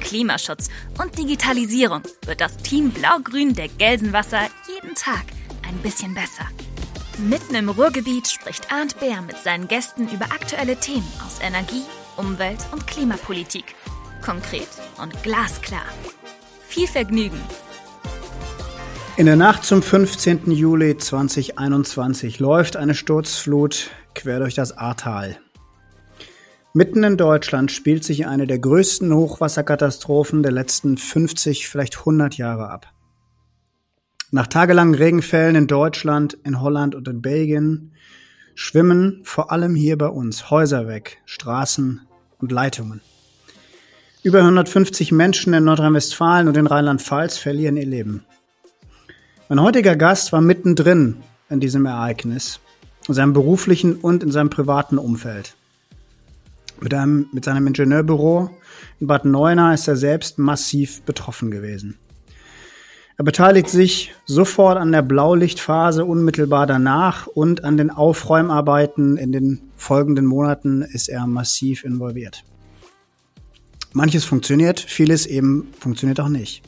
Klimaschutz und Digitalisierung wird das Team Blau-Grün der Gelsenwasser jeden Tag ein bisschen besser. Mitten im Ruhrgebiet spricht Arndt Bär mit seinen Gästen über aktuelle Themen aus Energie, Umwelt und Klimapolitik. Konkret und glasklar. Viel Vergnügen! In der Nacht zum 15. Juli 2021 läuft eine Sturzflut quer durch das Ahrtal. Mitten in Deutschland spielt sich eine der größten Hochwasserkatastrophen der letzten 50, vielleicht 100 Jahre ab. Nach tagelangen Regenfällen in Deutschland, in Holland und in Belgien schwimmen vor allem hier bei uns Häuser weg, Straßen und Leitungen. Über 150 Menschen in Nordrhein-Westfalen und in Rheinland-Pfalz verlieren ihr Leben. Mein heutiger Gast war mittendrin in diesem Ereignis, in seinem beruflichen und in seinem privaten Umfeld. Mit, einem, mit seinem Ingenieurbüro in Bad Neuenahr ist er selbst massiv betroffen gewesen. Er beteiligt sich sofort an der Blaulichtphase unmittelbar danach und an den Aufräumarbeiten in den folgenden Monaten ist er massiv involviert. Manches funktioniert, vieles eben funktioniert auch nicht.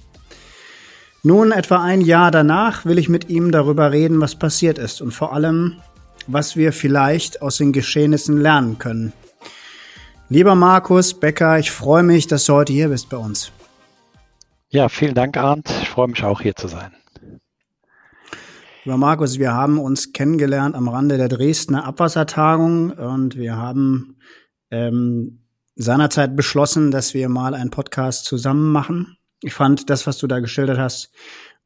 Nun, etwa ein Jahr danach, will ich mit ihm darüber reden, was passiert ist und vor allem, was wir vielleicht aus den Geschehnissen lernen können. Lieber Markus Becker, ich freue mich, dass du heute hier bist bei uns. Ja, vielen Dank, Arndt. Ich freue mich auch hier zu sein. Lieber Markus, wir haben uns kennengelernt am Rande der Dresdner Abwassertagung und wir haben ähm, seinerzeit beschlossen, dass wir mal einen Podcast zusammen machen. Ich fand das, was du da geschildert hast,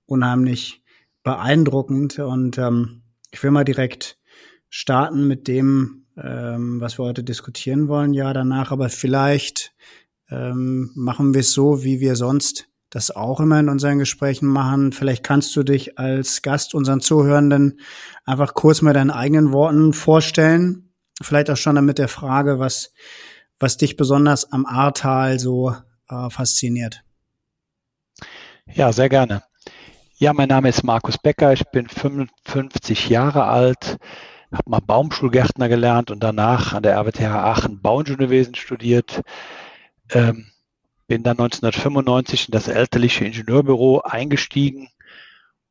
unheimlich beeindruckend und ähm, ich will mal direkt starten mit dem, ähm, was wir heute diskutieren wollen, ja danach, aber vielleicht ähm, machen wir es so, wie wir sonst das auch immer in unseren Gesprächen machen. Vielleicht kannst du dich als Gast unseren Zuhörenden einfach kurz mit deinen eigenen Worten vorstellen. Vielleicht auch schon damit der Frage, was was dich besonders am Ahrtal so äh, fasziniert. Ja, sehr gerne. Ja, mein Name ist Markus Becker, ich bin 55 Jahre alt, habe mal Baumschulgärtner gelernt und danach an der RWTH Aachen Bauingenieurwesen studiert. Ähm, bin dann 1995 in das elterliche Ingenieurbüro eingestiegen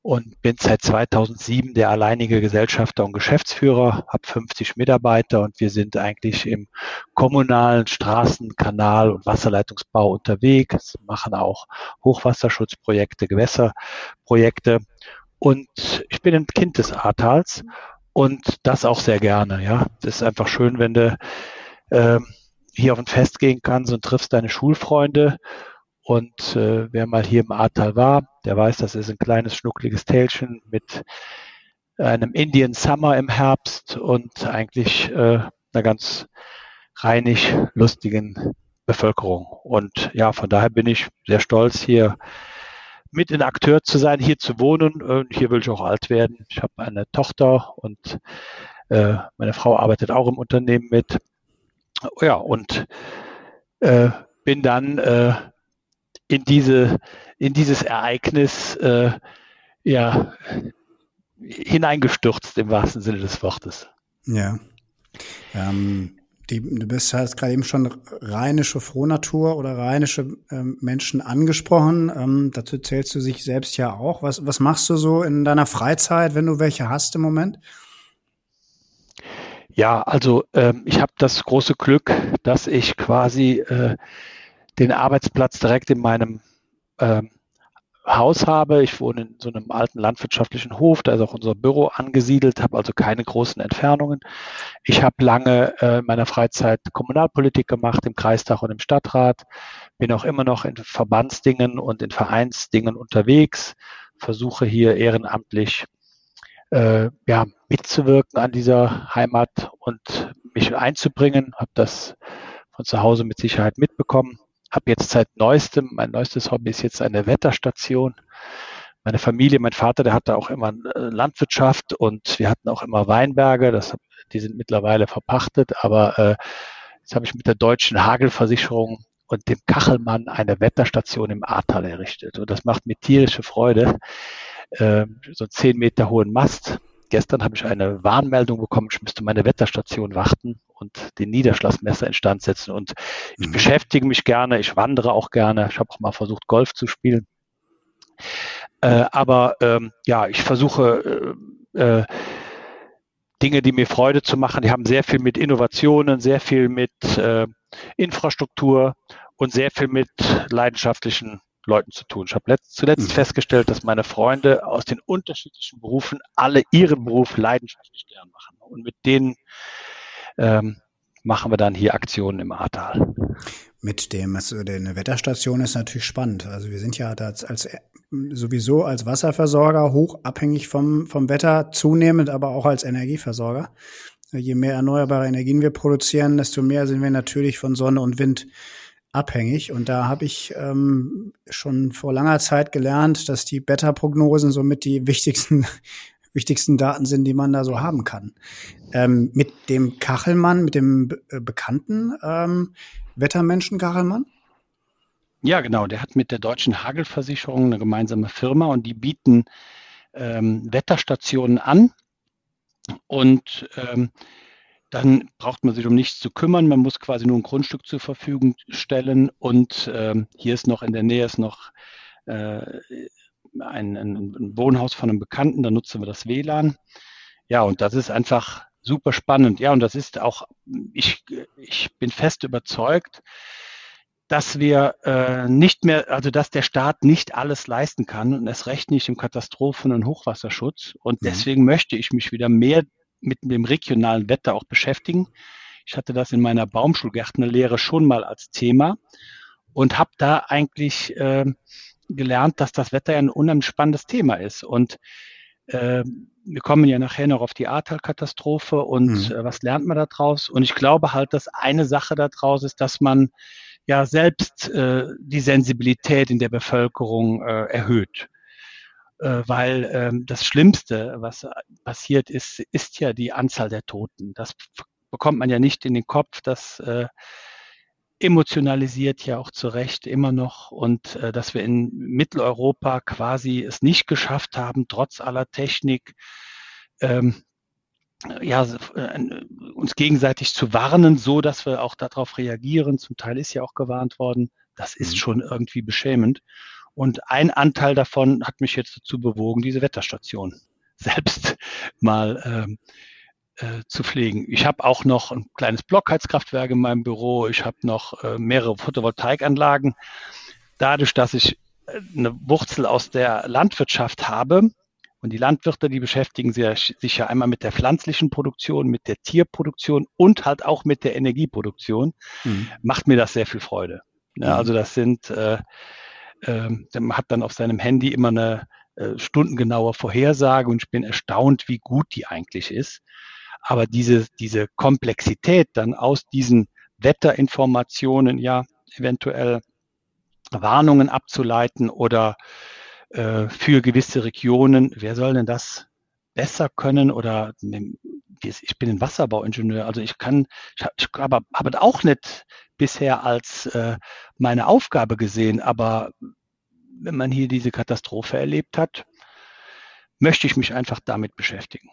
und bin seit 2007 der alleinige Gesellschafter und Geschäftsführer, habe 50 Mitarbeiter und wir sind eigentlich im kommunalen Straßen-, Kanal- und Wasserleitungsbau unterwegs, machen auch Hochwasserschutzprojekte, Gewässerprojekte und ich bin ein Kind des Ahrtals und das auch sehr gerne. Ja, das ist einfach schön, wenn du äh, hier auf ein Fest gehen kannst und triffst deine Schulfreunde und äh, wer mal hier im Ahrtal war, der weiß, das ist ein kleines, schnuckliges Tälchen mit einem Indian Summer im Herbst und eigentlich äh, einer ganz reinig lustigen Bevölkerung. Und ja, von daher bin ich sehr stolz, hier mit ein Akteur zu sein, hier zu wohnen. Und hier will ich auch alt werden. Ich habe eine Tochter und äh, meine Frau arbeitet auch im Unternehmen mit. Ja, und äh, bin dann äh, in diese in dieses Ereignis äh, ja hineingestürzt im wahrsten Sinne des Wortes. Ja. Ähm, die, du bist hast gerade eben schon rheinische Frohnatur oder rheinische ähm, Menschen angesprochen. Ähm, dazu zählst du sich selbst ja auch. Was, was machst du so in deiner Freizeit, wenn du welche hast im Moment? Ja, also ähm, ich habe das große Glück, dass ich quasi äh, den Arbeitsplatz direkt in meinem ähm, Haus habe. Ich wohne in so einem alten landwirtschaftlichen Hof, da ist auch unser Büro angesiedelt, habe also keine großen Entfernungen. Ich habe lange äh, in meiner Freizeit Kommunalpolitik gemacht, im Kreistag und im Stadtrat, bin auch immer noch in Verbandsdingen und in Vereinsdingen unterwegs, versuche hier ehrenamtlich äh, ja, mitzuwirken an dieser Heimat und mich einzubringen, habe das von zu Hause mit Sicherheit mitbekommen habe jetzt seit neuestem, mein neuestes Hobby ist jetzt eine Wetterstation, meine Familie, mein Vater, der hatte auch immer äh, Landwirtschaft und wir hatten auch immer Weinberge. Das, die sind mittlerweile verpachtet, aber äh, jetzt habe ich mit der deutschen Hagelversicherung und dem Kachelmann eine Wetterstation im Ahrtal errichtet. Und das macht mir tierische Freude. Äh, so einen zehn Meter hohen Mast. Gestern habe ich eine Warnmeldung bekommen, ich müsste meine Wetterstation warten und den Niederschlagsmesser instand setzen. Und ich mhm. beschäftige mich gerne, ich wandere auch gerne. Ich habe auch mal versucht, Golf zu spielen. Äh, aber ähm, ja, ich versuche äh, äh, Dinge, die mir Freude zu machen. Die haben sehr viel mit Innovationen, sehr viel mit äh, Infrastruktur und sehr viel mit leidenschaftlichen Leuten zu tun. Ich habe zuletzt mhm. festgestellt, dass meine Freunde aus den unterschiedlichen Berufen alle ihren Beruf leidenschaftlich gern machen. Und mit denen ähm, machen wir dann hier Aktionen im Ahrtal. Mit dem, also eine Wetterstation ist natürlich spannend. Also wir sind ja als, als sowieso als Wasserversorger hoch abhängig vom, vom Wetter, zunehmend aber auch als Energieversorger. Je mehr erneuerbare Energien wir produzieren, desto mehr sind wir natürlich von Sonne und Wind abhängig. Und da habe ich ähm, schon vor langer Zeit gelernt, dass die Wetterprognosen somit die wichtigsten wichtigsten Daten sind, die man da so haben kann. Ähm, mit dem Kachelmann, mit dem äh, bekannten ähm, Wettermenschen Kachelmann? Ja, genau. Der hat mit der Deutschen Hagelversicherung eine gemeinsame Firma und die bieten ähm, Wetterstationen an. Und ähm, dann braucht man sich um nichts zu kümmern. Man muss quasi nur ein Grundstück zur Verfügung stellen. Und ähm, hier ist noch in der Nähe ist noch äh, ein, ein, Wohnhaus von einem Bekannten. Da nutzen wir das WLAN. Ja, und das ist einfach super spannend. Ja, und das ist auch, ich, ich bin fest überzeugt, dass wir äh, nicht mehr, also dass der Staat nicht alles leisten kann und es recht nicht im Katastrophen- und Hochwasserschutz. Und mhm. deswegen möchte ich mich wieder mehr mit dem regionalen Wetter auch beschäftigen. Ich hatte das in meiner Baumschulgärtnerlehre schon mal als Thema und habe da eigentlich äh, gelernt, dass das Wetter ja ein unheimlich spannendes Thema ist. Und äh, wir kommen ja nachher noch auf die Ahrtal-Katastrophe und mhm. äh, was lernt man da draus? Und ich glaube halt, dass eine Sache da draus ist, dass man ja selbst äh, die Sensibilität in der Bevölkerung äh, erhöht. Äh, weil ähm, das Schlimmste, was passiert ist, ist ja die Anzahl der Toten. Das bekommt man ja nicht in den Kopf, dass äh, emotionalisiert ja auch zu Recht immer noch und äh, dass wir in Mitteleuropa quasi es nicht geschafft haben, trotz aller Technik, ähm, ja, äh, uns gegenseitig zu warnen, so dass wir auch darauf reagieren. Zum Teil ist ja auch gewarnt worden. Das ist mhm. schon irgendwie beschämend. Und ein Anteil davon hat mich jetzt dazu bewogen, diese Wetterstation selbst mal ähm, äh, zu pflegen. Ich habe auch noch ein kleines Blockheizkraftwerk in meinem Büro. Ich habe noch äh, mehrere Photovoltaikanlagen. Dadurch, dass ich äh, eine Wurzel aus der Landwirtschaft habe, und die Landwirte, die beschäftigen sich ja einmal mit der pflanzlichen Produktion, mit der Tierproduktion und halt auch mit der Energieproduktion, mhm. macht mir das sehr viel Freude. Ja, mhm. Also das sind, äh, äh, man hat dann auf seinem Handy immer eine äh, stundengenaue Vorhersage und ich bin erstaunt, wie gut die eigentlich ist. Aber diese, diese Komplexität dann aus diesen Wetterinformationen ja eventuell Warnungen abzuleiten oder äh, für gewisse Regionen, wer soll denn das besser können oder ich bin ein Wasserbauingenieur, also ich kann, ich habe hab auch nicht bisher als äh, meine Aufgabe gesehen, aber wenn man hier diese Katastrophe erlebt hat, möchte ich mich einfach damit beschäftigen.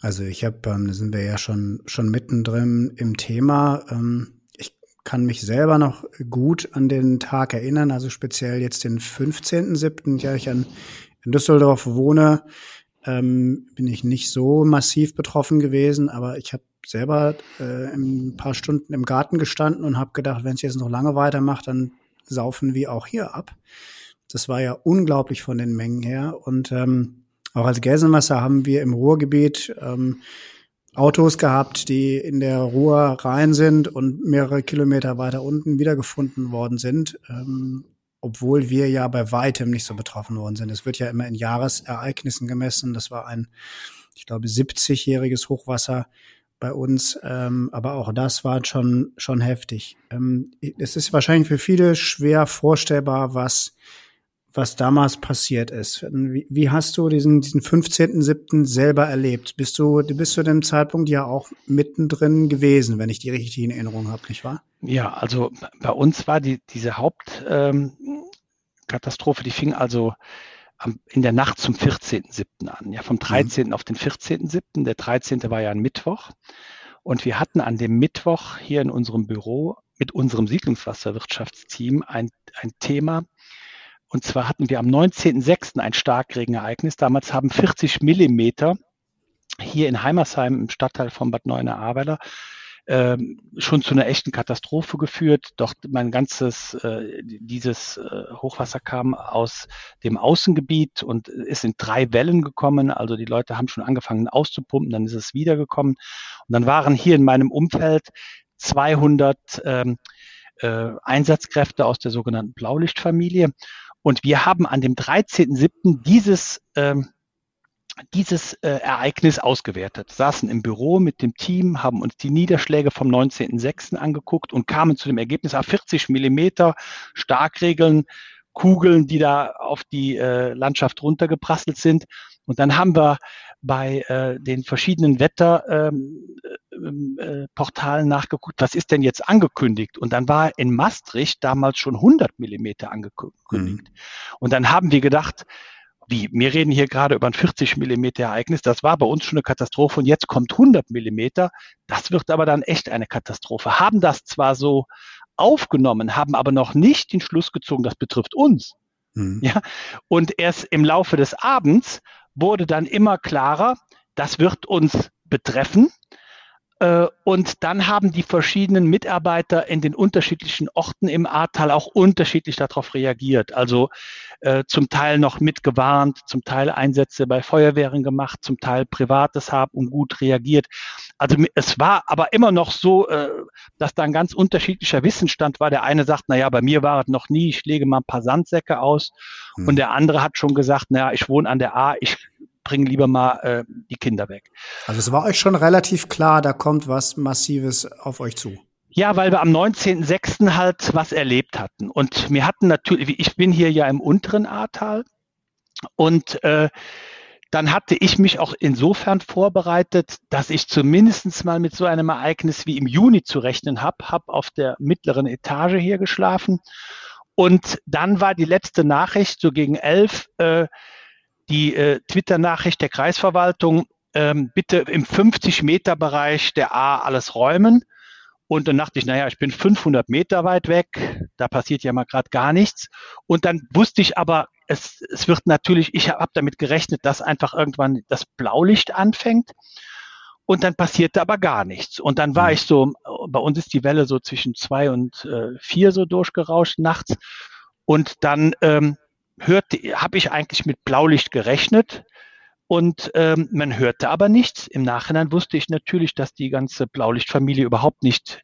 Also ich habe, ähm, da sind wir ja schon, schon mittendrin im Thema. Ähm, ich kann mich selber noch gut an den Tag erinnern, also speziell jetzt den 15.07., ja, ich in Düsseldorf wohne, ähm, bin ich nicht so massiv betroffen gewesen, aber ich habe selber äh, ein paar Stunden im Garten gestanden und habe gedacht, wenn es jetzt noch lange weitermacht, dann saufen wir auch hier ab. Das war ja unglaublich von den Mengen her und ähm, auch als Gelsenwasser haben wir im Ruhrgebiet ähm, Autos gehabt, die in der Ruhr rein sind und mehrere Kilometer weiter unten wiedergefunden worden sind, ähm, obwohl wir ja bei weitem nicht so betroffen worden sind. Es wird ja immer in Jahresereignissen gemessen. Das war ein, ich glaube, 70-jähriges Hochwasser bei uns, ähm, aber auch das war schon schon heftig. Ähm, es ist wahrscheinlich für viele schwer vorstellbar, was was damals passiert ist. Wie, wie hast du diesen, diesen 15.07. selber erlebt? Bist du, bist zu dem Zeitpunkt ja auch mittendrin gewesen, wenn ich die richtig in Erinnerung habe, nicht wahr? Ja, also bei uns war die, diese Hauptkatastrophe, ähm, die fing also am, in der Nacht zum 14.07. an, ja, vom 13. Mhm. auf den 14.07. Der 13. war ja ein Mittwoch. Und wir hatten an dem Mittwoch hier in unserem Büro mit unserem Siedlungswasserwirtschaftsteam ein, ein Thema, und zwar hatten wir am 19.06. ein Starkregenereignis. Damals haben 40 Millimeter hier in Heimersheim im Stadtteil von Bad Neuenahr-Ahrweiler ähm, schon zu einer echten Katastrophe geführt. Doch mein ganzes, äh, dieses äh, Hochwasser kam aus dem Außengebiet und ist in drei Wellen gekommen. Also die Leute haben schon angefangen auszupumpen, dann ist es wiedergekommen. Und dann waren hier in meinem Umfeld 200 ähm, äh, Einsatzkräfte aus der sogenannten Blaulichtfamilie. Und wir haben an dem 13.07. dieses, ähm, dieses äh, Ereignis ausgewertet, saßen im Büro mit dem Team, haben uns die Niederschläge vom 19.06. angeguckt und kamen zu dem Ergebnis, 40 ah, Millimeter Starkregeln, Kugeln, die da auf die äh, Landschaft runtergeprasselt sind. Und dann haben wir bei äh, den verschiedenen Wetterportalen ähm, äh, nachgeguckt, was ist denn jetzt angekündigt? Und dann war in Maastricht damals schon 100 Millimeter angekündigt. Mhm. Und dann haben wir gedacht, wie, wir reden hier gerade über ein 40 Millimeter Ereignis, das war bei uns schon eine Katastrophe und jetzt kommt 100 Millimeter, das wird aber dann echt eine Katastrophe. Haben das zwar so aufgenommen, haben aber noch nicht den Schluss gezogen, das betrifft uns. Mhm. Ja, und erst im Laufe des Abends wurde dann immer klarer, das wird uns betreffen. Äh, und dann haben die verschiedenen Mitarbeiter in den unterschiedlichen Orten im Ahrtal auch unterschiedlich darauf reagiert. Also äh, zum Teil noch mitgewarnt, zum Teil Einsätze bei Feuerwehren gemacht, zum Teil Privates haben und gut reagiert. Also es war aber immer noch so, äh, dass da ein ganz unterschiedlicher Wissensstand war. Der eine sagt, na ja, bei mir war es noch nie, ich lege mal ein paar Sandsäcke aus. Hm. Und der andere hat schon gesagt, na ja, ich wohne an der A, ich bringen lieber mal äh, die Kinder weg. Also es war euch schon relativ klar, da kommt was Massives auf euch zu. Ja, weil wir am 19.06. halt was erlebt hatten. Und wir hatten natürlich, ich bin hier ja im unteren Ahrtal und äh, dann hatte ich mich auch insofern vorbereitet, dass ich zumindest mal mit so einem Ereignis wie im Juni zu rechnen habe, habe auf der mittleren Etage hier geschlafen. Und dann war die letzte Nachricht, so gegen elf, äh, die äh, Twitter-Nachricht der Kreisverwaltung, ähm, bitte im 50-Meter-Bereich der A alles räumen. Und dann dachte ich, naja, ich bin 500 Meter weit weg, da passiert ja mal gerade gar nichts. Und dann wusste ich aber, es, es wird natürlich, ich habe damit gerechnet, dass einfach irgendwann das Blaulicht anfängt. Und dann passierte aber gar nichts. Und dann war mhm. ich so, bei uns ist die Welle so zwischen zwei und äh, vier so durchgerauscht nachts. Und dann ähm, hörte, habe ich eigentlich mit Blaulicht gerechnet und ähm, man hörte aber nichts. Im Nachhinein wusste ich natürlich, dass die ganze Blaulichtfamilie überhaupt nicht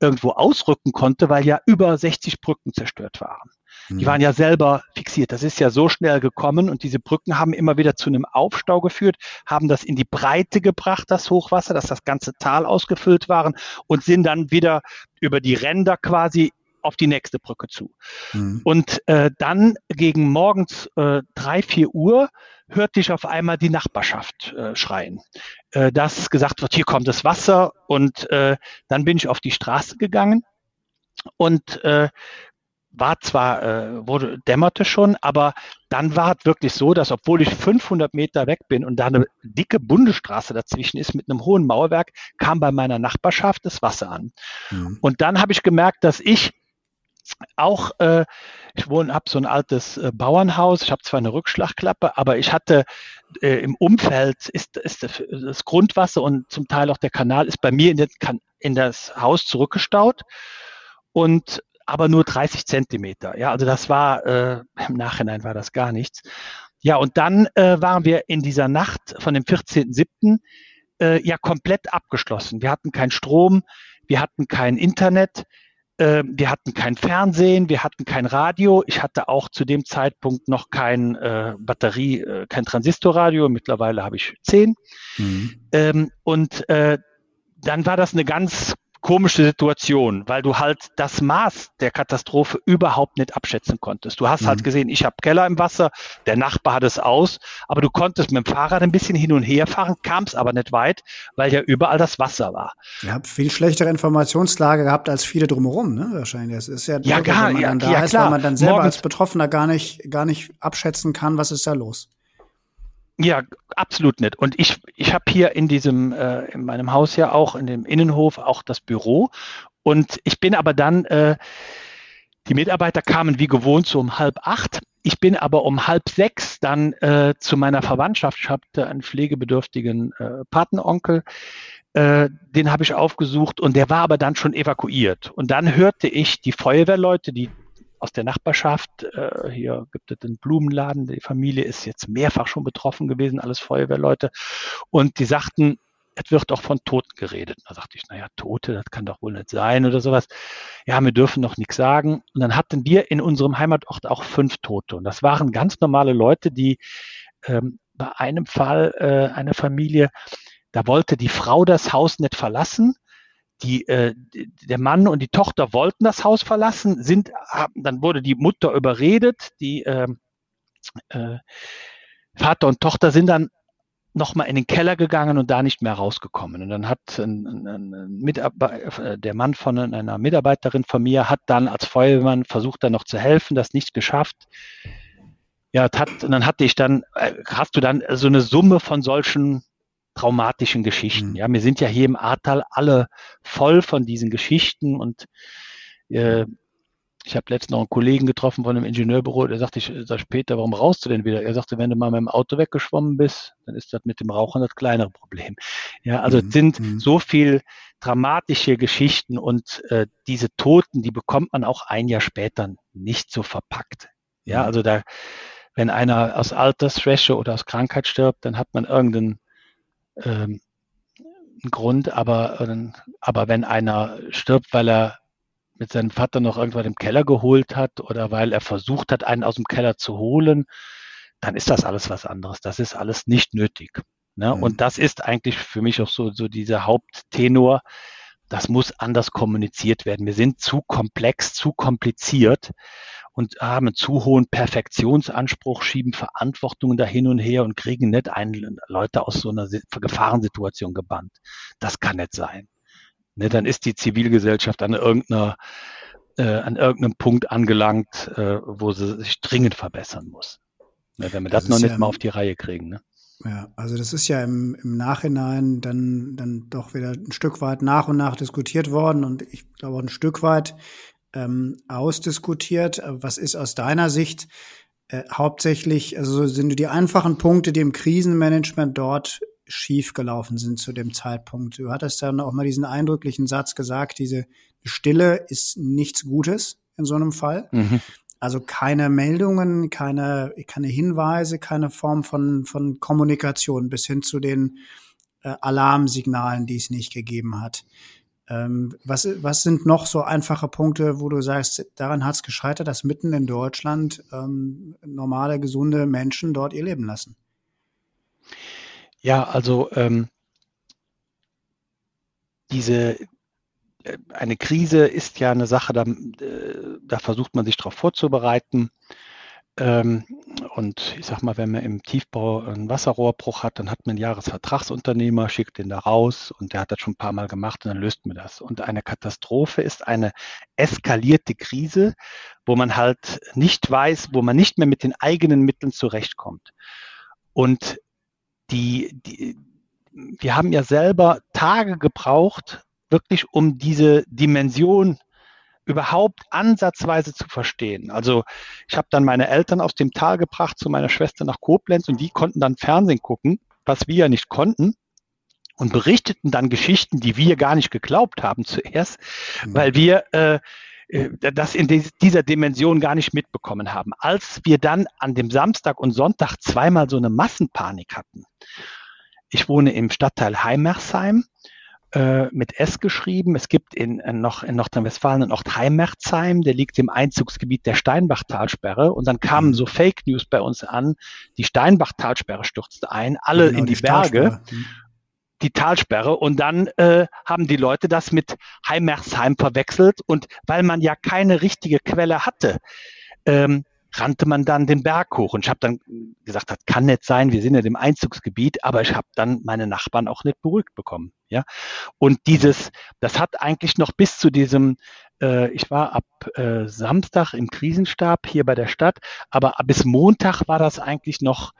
irgendwo ausrücken konnte, weil ja über 60 Brücken zerstört waren. Die mhm. waren ja selber fixiert. Das ist ja so schnell gekommen und diese Brücken haben immer wieder zu einem Aufstau geführt, haben das in die Breite gebracht, das Hochwasser, dass das ganze Tal ausgefüllt waren und sind dann wieder über die Ränder quasi auf die nächste Brücke zu. Mhm. Und äh, dann gegen morgens äh, drei, vier Uhr hörte ich auf einmal die Nachbarschaft äh, schreien, äh, dass gesagt wird, hier kommt das Wasser. Und äh, dann bin ich auf die Straße gegangen und äh, war zwar, äh, wurde, dämmerte schon, aber dann war es wirklich so, dass obwohl ich 500 Meter weg bin und da eine dicke Bundesstraße dazwischen ist mit einem hohen Mauerwerk, kam bei meiner Nachbarschaft das Wasser an. Mhm. Und dann habe ich gemerkt, dass ich auch, äh, ich wohne, habe so ein altes äh, Bauernhaus. Ich habe zwar eine Rückschlagklappe, aber ich hatte äh, im Umfeld ist, ist das Grundwasser und zum Teil auch der Kanal ist bei mir in, den, in das Haus zurückgestaut und aber nur 30 Zentimeter. Ja, also das war äh, im Nachhinein war das gar nichts. Ja, und dann äh, waren wir in dieser Nacht von dem 14.07. Äh, ja komplett abgeschlossen. Wir hatten keinen Strom, wir hatten kein Internet, äh, wir hatten kein Fernsehen, wir hatten kein Radio. Ich hatte auch zu dem Zeitpunkt noch kein äh, Batterie, äh, kein Transistorradio. Mittlerweile habe ich zehn. Mhm. Ähm, und äh, dann war das eine ganz komische Situation, weil du halt das Maß der Katastrophe überhaupt nicht abschätzen konntest. Du hast halt mhm. halt gesehen, ich habe Keller im Wasser, der Nachbar hat es aus, aber du konntest mit dem Fahrrad ein bisschen hin und her fahren, kamst aber nicht weit, weil ja überall das Wasser war. Ihr habt viel schlechtere Informationslage gehabt als viele drumherum, ne? Wahrscheinlich. Das ist ja, ja, gar, wenn man dann ja, da ja, ist, klar. weil man dann selber Morgens, als Betroffener gar nicht, gar nicht abschätzen kann, was ist da los. Ja, absolut nicht. Und ich, ich habe hier in diesem, äh, in meinem Haus ja auch, in dem Innenhof auch das Büro. Und ich bin aber dann, äh, die Mitarbeiter kamen wie gewohnt so um halb acht. Ich bin aber um halb sechs dann äh, zu meiner Verwandtschaft. Ich hatte einen pflegebedürftigen äh, Patenonkel. Äh, den habe ich aufgesucht und der war aber dann schon evakuiert. Und dann hörte ich die Feuerwehrleute, die aus der Nachbarschaft. Äh, hier gibt es den Blumenladen. Die Familie ist jetzt mehrfach schon betroffen gewesen, alles Feuerwehrleute. Und die sagten, es wird auch von Toten geredet. Da sagte ich, naja, Tote, das kann doch wohl nicht sein oder sowas. Ja, wir dürfen noch nichts sagen. Und dann hatten wir in unserem Heimatort auch fünf Tote. Und das waren ganz normale Leute, die ähm, bei einem Fall, äh, eine Familie, da wollte die Frau das Haus nicht verlassen die, äh, der Mann und die Tochter wollten das Haus verlassen, sind, haben, dann wurde die Mutter überredet, die äh, äh, Vater und Tochter sind dann nochmal in den Keller gegangen und da nicht mehr rausgekommen. Und dann hat ein, ein, ein Mitarbeiter, äh, der Mann von einer Mitarbeiterin von mir hat dann als Feuerwehrmann versucht, da noch zu helfen, das nicht geschafft. Ja, hat, und dann hatte ich dann, äh, hast du dann so eine Summe von solchen traumatischen Geschichten. Mhm. Ja, wir sind ja hier im Ahrtal alle voll von diesen Geschichten und äh, ich habe letztens noch einen Kollegen getroffen von einem Ingenieurbüro, der sagte, ich sag Peter, warum rauchst du denn wieder? Er sagte, wenn du mal mit dem Auto weggeschwommen bist, dann ist das mit dem Rauchen das kleinere Problem. Ja, also mhm. es sind mhm. so viel dramatische Geschichten und äh, diese Toten, die bekommt man auch ein Jahr später nicht so verpackt. Ja, mhm. also da, wenn einer aus Altersschwäche oder aus Krankheit stirbt, dann hat man irgendeinen ähm, ein Grund, aber, äh, aber wenn einer stirbt, weil er mit seinem Vater noch irgendwann im Keller geholt hat oder weil er versucht hat, einen aus dem Keller zu holen, dann ist das alles was anderes. Das ist alles nicht nötig. Ne? Mhm. Und das ist eigentlich für mich auch so, so dieser Haupttenor. Das muss anders kommuniziert werden. Wir sind zu komplex, zu kompliziert und haben einen zu hohen Perfektionsanspruch, schieben Verantwortungen da hin und her und kriegen nicht einen, Leute aus so einer Gefahrensituation gebannt. Das kann nicht sein. Ne, dann ist die Zivilgesellschaft an irgendeiner äh, an irgendeinem Punkt angelangt, äh, wo sie sich dringend verbessern muss. Ne, wenn wir das, das noch nicht ja, mal auf die Reihe kriegen. Ne? Ja, also das ist ja im, im Nachhinein dann, dann doch wieder ein Stück weit nach und nach diskutiert worden und ich glaube auch ein Stück weit ähm, ausdiskutiert. Was ist aus deiner Sicht äh, hauptsächlich, also sind die einfachen Punkte, die im Krisenmanagement dort schiefgelaufen sind zu dem Zeitpunkt? Du hattest dann auch mal diesen eindrücklichen Satz gesagt, diese Stille ist nichts Gutes in so einem Fall. Mhm. Also keine Meldungen, keine, keine Hinweise, keine Form von, von Kommunikation bis hin zu den äh, Alarmsignalen, die es nicht gegeben hat. Ähm, was, was sind noch so einfache Punkte, wo du sagst, daran hat es gescheitert, dass mitten in Deutschland ähm, normale, gesunde Menschen dort ihr Leben lassen? Ja, also ähm, diese äh, eine Krise ist ja eine Sache, da, äh, da versucht man sich darauf vorzubereiten. Ähm, und ich sag mal, wenn man im Tiefbau einen Wasserrohrbruch hat, dann hat man einen Jahresvertragsunternehmer, schickt den da raus und der hat das schon ein paar Mal gemacht und dann löst man das. Und eine Katastrophe ist eine eskalierte Krise, wo man halt nicht weiß, wo man nicht mehr mit den eigenen Mitteln zurechtkommt. Und die, die wir haben ja selber Tage gebraucht, wirklich um diese Dimension überhaupt ansatzweise zu verstehen. Also ich habe dann meine Eltern aus dem Tal gebracht zu meiner Schwester nach Koblenz und die konnten dann Fernsehen gucken, was wir ja nicht konnten und berichteten dann Geschichten, die wir gar nicht geglaubt haben zuerst, mhm. weil wir äh, äh das in dieser Dimension gar nicht mitbekommen haben. Als wir dann an dem Samstag und Sonntag zweimal so eine Massenpanik hatten. Ich wohne im Stadtteil Heimersheim äh, mit S geschrieben. Es gibt in, in, noch, in Nordrhein-Westfalen einen Ort Heimerzheim, der liegt im Einzugsgebiet der Steinbachtalsperre. Und dann kamen mhm. so Fake News bei uns an, die Steinbachtalsperre stürzte ein, alle genau, in die, die Berge. Mhm. die Talsperre und dann äh, haben die Leute das mit Heimersheim verwechselt und weil man ja keine richtige Quelle hatte, ähm, rannte man dann den Berg hoch und ich habe dann gesagt, das kann nicht sein, wir sind ja im Einzugsgebiet, aber ich habe dann meine Nachbarn auch nicht beruhigt bekommen, ja. Und dieses, das hat eigentlich noch bis zu diesem, äh, ich war ab äh, Samstag im Krisenstab hier bei der Stadt, aber bis Montag war das eigentlich noch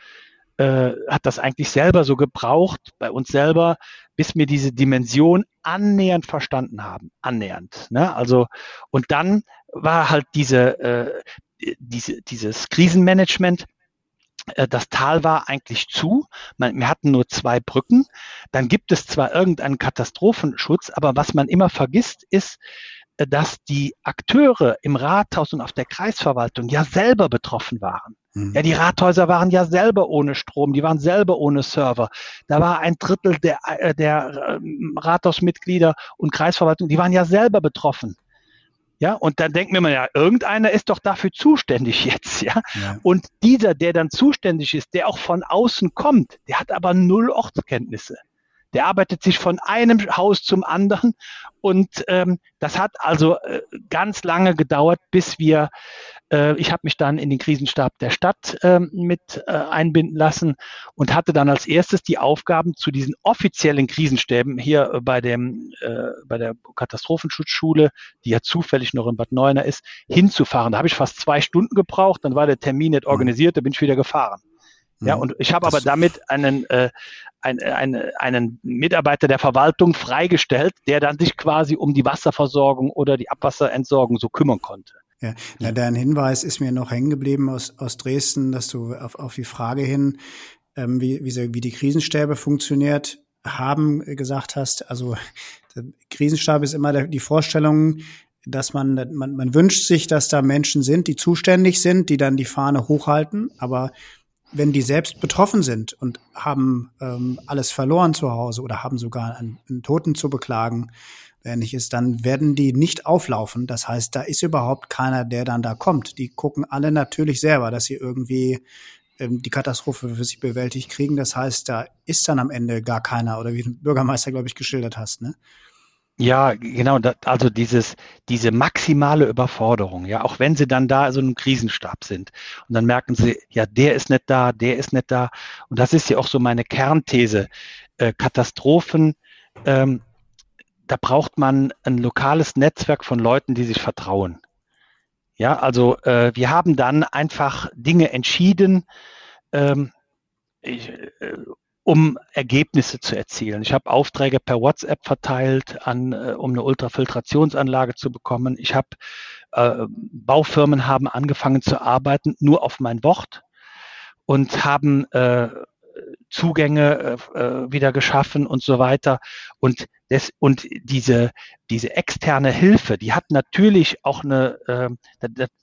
äh, hat das eigentlich selber so gebraucht, bei uns selber, bis wir diese Dimension annähernd verstanden haben. Annähernd. Ne? Also, und dann war halt diese, äh, diese, dieses Krisenmanagement, äh, das Tal war eigentlich zu. Wir hatten nur zwei Brücken. Dann gibt es zwar irgendeinen Katastrophenschutz, aber was man immer vergisst, ist, äh, dass die Akteure im Rathaus und auf der Kreisverwaltung ja selber betroffen waren. Mhm. Ja, die Rathäuser waren ja selber ohne Strom, die waren selber ohne Server. Da war ein Drittel der, äh, der ähm, Rathausmitglieder und Kreisverwaltung, die waren ja selber betroffen. Ja, und dann denkt man ja, irgendeiner ist doch dafür zuständig jetzt, ja? ja. Und dieser, der dann zuständig ist, der auch von außen kommt, der hat aber null Ortskenntnisse. Der arbeitet sich von einem Haus zum anderen und ähm, das hat also äh, ganz lange gedauert, bis wir äh, ich habe mich dann in den Krisenstab der Stadt äh, mit äh, einbinden lassen und hatte dann als erstes die Aufgaben zu diesen offiziellen Krisenstäben hier bei dem äh, bei der Katastrophenschutzschule, die ja zufällig noch in Bad Neuenahr ist, hinzufahren. Da habe ich fast zwei Stunden gebraucht. Dann war der Termin nicht mhm. organisiert, da bin ich wieder gefahren. Ja, mhm. und ich habe aber damit einen, äh, ein, ein, einen Mitarbeiter der Verwaltung freigestellt, der dann sich quasi um die Wasserversorgung oder die Abwasserentsorgung so kümmern konnte. Ja, na, dein Hinweis ist mir noch hängen geblieben aus, aus Dresden, dass du auf, auf die Frage hin, ähm, wie, wie, wie die Krisenstäbe funktioniert haben, gesagt hast. Also der Krisenstab ist immer der, die Vorstellung, dass man, man, man wünscht sich, dass da Menschen sind, die zuständig sind, die dann die Fahne hochhalten, aber wenn die selbst betroffen sind und haben ähm, alles verloren zu Hause oder haben sogar einen, einen Toten zu beklagen, ähnliches, dann werden die nicht auflaufen. Das heißt, da ist überhaupt keiner, der dann da kommt. Die gucken alle natürlich selber, dass sie irgendwie ähm, die Katastrophe für sich bewältigt kriegen. Das heißt, da ist dann am Ende gar keiner oder wie du Bürgermeister, glaube ich, geschildert hast, ne? Ja, genau. Also dieses, diese maximale Überforderung, ja, auch wenn sie dann da so einem Krisenstab sind und dann merken sie, ja, der ist nicht da, der ist nicht da. Und das ist ja auch so meine Kernthese. Äh, Katastrophen ähm, da braucht man ein lokales Netzwerk von Leuten, die sich vertrauen. Ja, also äh, wir haben dann einfach Dinge entschieden, ähm, ich, äh, um Ergebnisse zu erzielen. Ich habe Aufträge per WhatsApp verteilt, an, äh, um eine Ultrafiltrationsanlage zu bekommen. Ich habe äh, Baufirmen haben angefangen zu arbeiten nur auf mein Wort und haben äh, Zugänge äh, äh, wieder geschaffen und so weiter. Und, das, und diese, diese externe Hilfe, die hat natürlich auch eine, äh,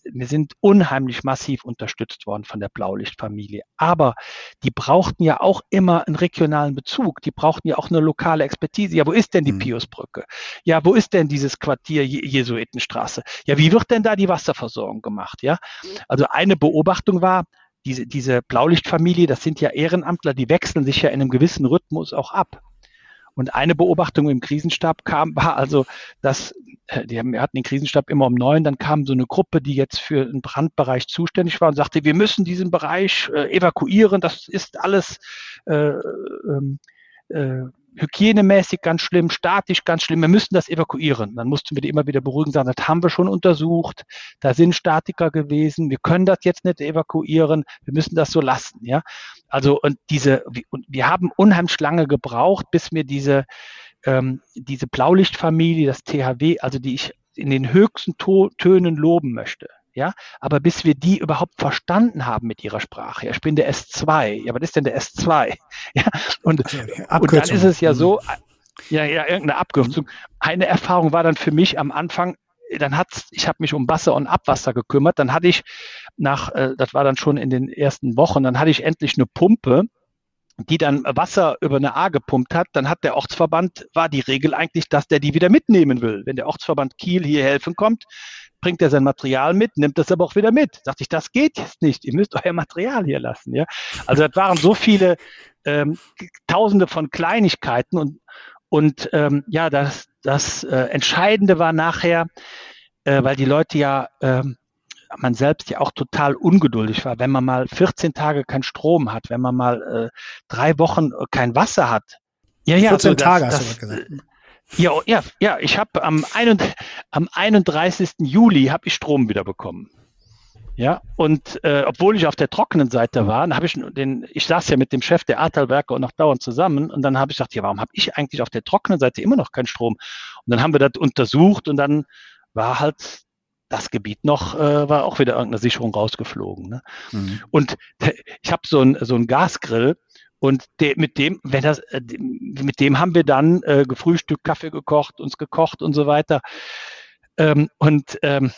wir sind unheimlich massiv unterstützt worden von der Blaulichtfamilie. Aber die brauchten ja auch immer einen regionalen Bezug. Die brauchten ja auch eine lokale Expertise. Ja, wo ist denn die mhm. Piusbrücke? Ja, wo ist denn dieses Quartier Jesuitenstraße? Ja, wie wird denn da die Wasserversorgung gemacht? Ja, also eine Beobachtung war, diese, diese Blaulichtfamilie, das sind ja Ehrenamtler, die wechseln sich ja in einem gewissen Rhythmus auch ab. Und eine Beobachtung im Krisenstab kam, war also, dass äh, die haben, wir hatten den Krisenstab immer um neun, dann kam so eine Gruppe, die jetzt für den Brandbereich zuständig war und sagte, wir müssen diesen Bereich äh, evakuieren, das ist alles äh, ähm, äh, hygienemäßig ganz schlimm, statisch ganz schlimm, wir müssen das evakuieren. Dann mussten wir die immer wieder beruhigen, sagen, das haben wir schon untersucht, da sind Statiker gewesen, wir können das jetzt nicht evakuieren, wir müssen das so lassen, ja. Also, und diese, und wir haben unheimlich lange gebraucht, bis mir diese, ähm, diese Blaulichtfamilie, das THW, also die ich in den höchsten Tönen loben möchte, ja, aber bis wir die überhaupt verstanden haben mit ihrer Sprache. Ja, ich bin der S2. Ja, was ist denn der S2? Ja, und, und dann ist es ja so, mhm. ja, ja, irgendeine Abkürzung. Eine Erfahrung war dann für mich am Anfang, dann hat ich habe mich um Wasser und Abwasser gekümmert. Dann hatte ich nach, äh, das war dann schon in den ersten Wochen, dann hatte ich endlich eine Pumpe, die dann Wasser über eine A gepumpt hat, dann hat der Ortsverband, war die Regel eigentlich, dass der die wieder mitnehmen will. Wenn der Ortsverband Kiel hier helfen kommt, bringt er sein Material mit, nimmt das aber auch wieder mit. Sagt ich, das geht jetzt nicht. Ihr müsst euer Material hier lassen. Ja? Also das waren so viele ähm, Tausende von Kleinigkeiten und und ähm, ja, das, das äh, Entscheidende war nachher, äh, weil die Leute ja, äh, man selbst ja auch total ungeduldig war, wenn man mal 14 Tage keinen Strom hat, wenn man mal äh, drei Wochen kein Wasser hat. Ja, ja, 14 so das, Tage das, hast du gesagt. Ja, ja, ja, ich habe am, am 31. Juli habe ich Strom wieder bekommen. Ja, und äh, obwohl ich auf der trockenen Seite war, habe ich den, ich saß ja mit dem Chef der Ahrtalwerke und noch dauernd zusammen und dann habe ich gesagt, ja, warum habe ich eigentlich auf der trockenen Seite immer noch keinen Strom? Und dann haben wir das untersucht und dann war halt das Gebiet noch, äh, war auch wieder irgendeine Sicherung rausgeflogen. Ne? Mhm. Und ich habe so ein so ein Gasgrill und de, mit dem, wenn das, äh, mit dem haben wir dann äh, gefrühstückt, Kaffee gekocht, uns gekocht und so weiter. Ähm, und ähm,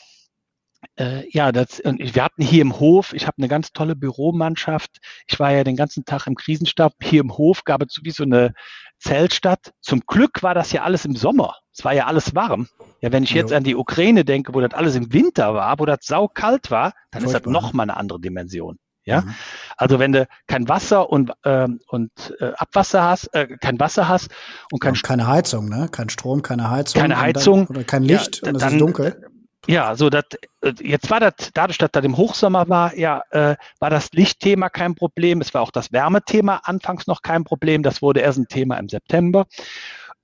äh, ja, das, und wir hatten hier im Hof, ich habe eine ganz tolle Büromannschaft. Ich war ja den ganzen Tag im Krisenstab. Hier im Hof gab es wie so eine Zeltstadt. Zum Glück war das ja alles im Sommer. Es war ja alles warm. Ja, wenn ich jetzt jo. an die Ukraine denke, wo das alles im Winter war, wo das saukalt war, dann Furchtbar. ist das noch mal eine andere Dimension. Ja, mhm. also wenn du kein Wasser und ähm, und äh, Abwasser hast, äh, kein Wasser hast und kein ja, keine Heizung, ne, kein Strom, keine Heizung, keine Heizung dann, oder kein Licht ja, und es ist dunkel. Ja, so das jetzt war das dadurch, dass das im Hochsommer war, ja, äh, war das Lichtthema kein Problem. Es war auch das Wärmethema anfangs noch kein Problem. Das wurde erst ein Thema im September.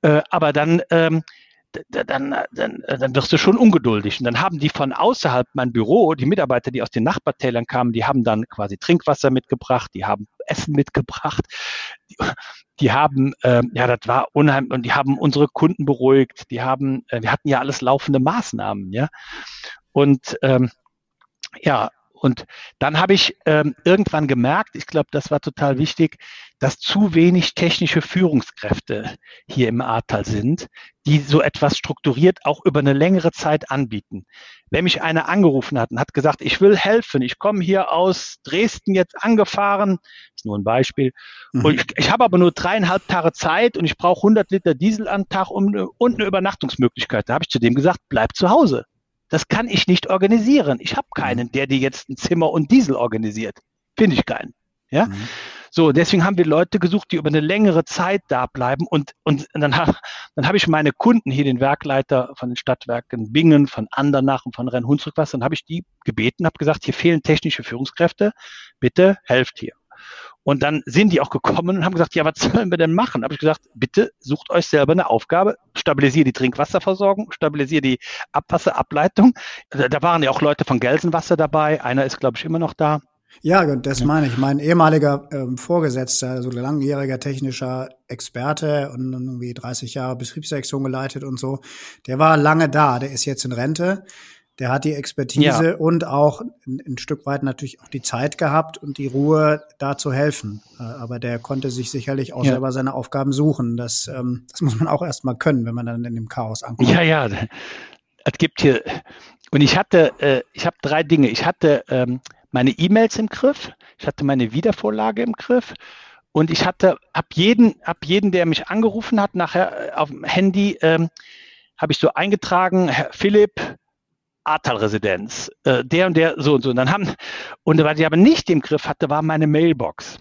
Äh, aber dann ähm, dann, dann, dann wirst du schon ungeduldig. Und dann haben die von außerhalb mein Büro, die Mitarbeiter, die aus den Nachbartälern kamen, die haben dann quasi Trinkwasser mitgebracht, die haben Essen mitgebracht, die, die haben, äh, ja, das war unheimlich, und die haben unsere Kunden beruhigt, die haben, äh, wir hatten ja alles laufende Maßnahmen, ja. Und ähm, ja, und dann habe ich ähm, irgendwann gemerkt, ich glaube, das war total wichtig, dass zu wenig technische Führungskräfte hier im Ahrtal sind, die so etwas strukturiert auch über eine längere Zeit anbieten. Wenn mich einer angerufen hat und hat gesagt, ich will helfen, ich komme hier aus Dresden jetzt angefahren, ist nur ein Beispiel, mhm. und ich, ich habe aber nur dreieinhalb Tage Zeit und ich brauche 100 Liter Diesel am Tag und, und eine Übernachtungsmöglichkeit. Da habe ich zu dem gesagt, bleib zu Hause. Das kann ich nicht organisieren. Ich habe keinen, der dir jetzt ein Zimmer und Diesel organisiert. Finde ich keinen. Ja. Mhm. So, deswegen haben wir Leute gesucht, die über eine längere Zeit da bleiben. Und, und dann, dann habe ich meine Kunden hier, den Werkleiter von den Stadtwerken Bingen, von Andernach und von Rhein-Hunsrück-Wasser, dann habe ich die gebeten, habe gesagt, hier fehlen technische Führungskräfte, bitte helft hier. Und dann sind die auch gekommen und haben gesagt, ja, was sollen wir denn machen? Habe ich gesagt, bitte sucht euch selber eine Aufgabe, stabilisiert die Trinkwasserversorgung, stabilisiert die Abwasserableitung. Da waren ja auch Leute von Gelsenwasser dabei. Einer ist, glaube ich, immer noch da. Ja, das meine ich. Mein ehemaliger ähm, Vorgesetzter, so langjähriger technischer Experte und irgendwie 30 Jahre Betriebssektion geleitet und so, der war lange da. Der ist jetzt in Rente. Der hat die Expertise ja. und auch ein, ein, Stück weit natürlich auch die Zeit gehabt und die Ruhe, da zu helfen. Äh, aber der konnte sich sicherlich auch ja. selber seine Aufgaben suchen. Das, ähm, das muss man auch erstmal können, wenn man dann in dem Chaos ankommt. Ja, ja. Es gibt hier, und ich hatte, äh, ich habe drei Dinge. Ich hatte ähm, meine E-Mails im Griff, ich hatte meine Wiedervorlage im Griff und ich hatte ab jeden, ab jeden, der mich angerufen hat, nachher äh, auf dem Handy, ähm, habe ich so eingetragen, Herr Philipp, Ahrtal-Residenz, äh, der und der, so und so. Und dann haben, und was ich aber nicht im Griff hatte, war meine Mailbox.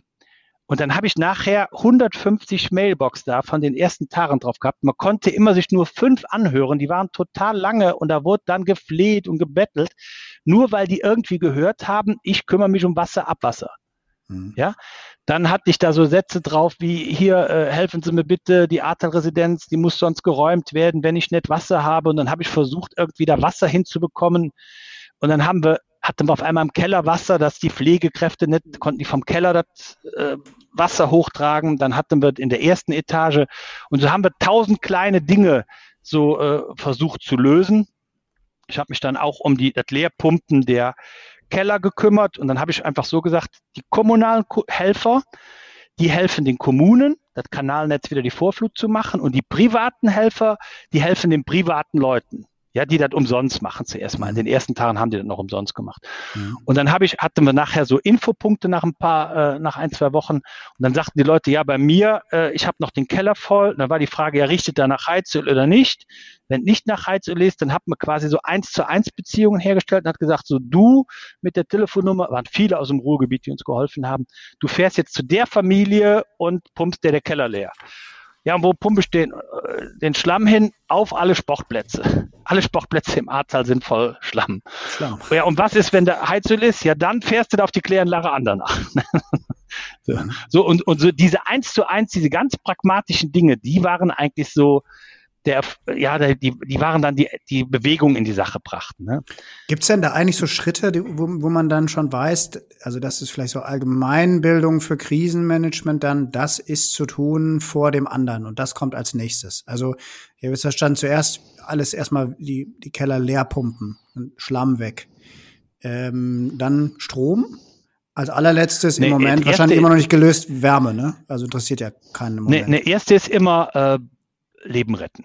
Und dann habe ich nachher 150 Mailbox da von den ersten Tagen drauf gehabt. Man konnte immer sich nur fünf anhören. Die waren total lange und da wurde dann gefleht und gebettelt, nur weil die irgendwie gehört haben, ich kümmere mich um Wasser, Abwasser. Mhm. Ja, dann hatte ich da so Sätze drauf wie hier äh, helfen Sie mir bitte, die Ahrtal-Residenz, die muss sonst geräumt werden, wenn ich nicht Wasser habe. Und dann habe ich versucht, irgendwie da Wasser hinzubekommen. Und dann haben wir hatten wir auf einmal im Keller Wasser, dass die Pflegekräfte nicht, konnten die vom Keller das äh, Wasser hochtragen. Dann hatten wir in der ersten Etage und so haben wir tausend kleine Dinge so äh, versucht zu lösen. Ich habe mich dann auch um die, das Leerpumpen der Keller gekümmert und dann habe ich einfach so gesagt, die kommunalen Helfer, die helfen den Kommunen, das Kanalnetz wieder die Vorflut zu machen und die privaten Helfer, die helfen den privaten Leuten. Ja, die das umsonst machen zuerst mal. In den ersten Tagen haben die das noch umsonst gemacht. Mhm. Und dann habe ich, hatten wir nachher so Infopunkte nach ein paar, äh, nach ein, zwei Wochen. Und dann sagten die Leute, ja, bei mir, äh, ich habe noch den Keller voll. Und dann war die Frage, ja, richtet er nach Heizöl oder nicht? Wenn nicht nach Heizöl ist, dann hat man quasi so eins zu eins Beziehungen hergestellt und hat gesagt, so du mit der Telefonnummer, waren viele aus dem Ruhrgebiet, die uns geholfen haben, du fährst jetzt zu der Familie und pumpst dir der Keller leer. Ja, und wo pumpe ich den, äh, den Schlamm hin? Auf alle Sportplätze. Alle Sportplätze im Ahrtal sind voll Schlamm. Schlamm. Ja, und was ist, wenn der Heizöl ist? Ja, dann fährst du da auf die Kläranlage Andernach. so, so, und, und so diese eins zu eins, diese ganz pragmatischen Dinge, die waren eigentlich so, der, ja, der, die, die waren dann die, die Bewegung in die Sache brachten. Ne? Gibt es denn da eigentlich so Schritte, die, wo, wo man dann schon weiß, also das ist vielleicht so Allgemeinbildung für Krisenmanagement, dann das ist zu tun vor dem anderen und das kommt als nächstes. Also ihr wisst verstanden, zuerst alles erstmal die, die Keller leer pumpen, Schlamm weg. Ähm, dann Strom, als allerletztes nee, im Moment wahrscheinlich immer noch nicht gelöst Wärme, ne? Also interessiert ja keinen im Moment. Nee, nee, erste ist immer äh, Leben retten.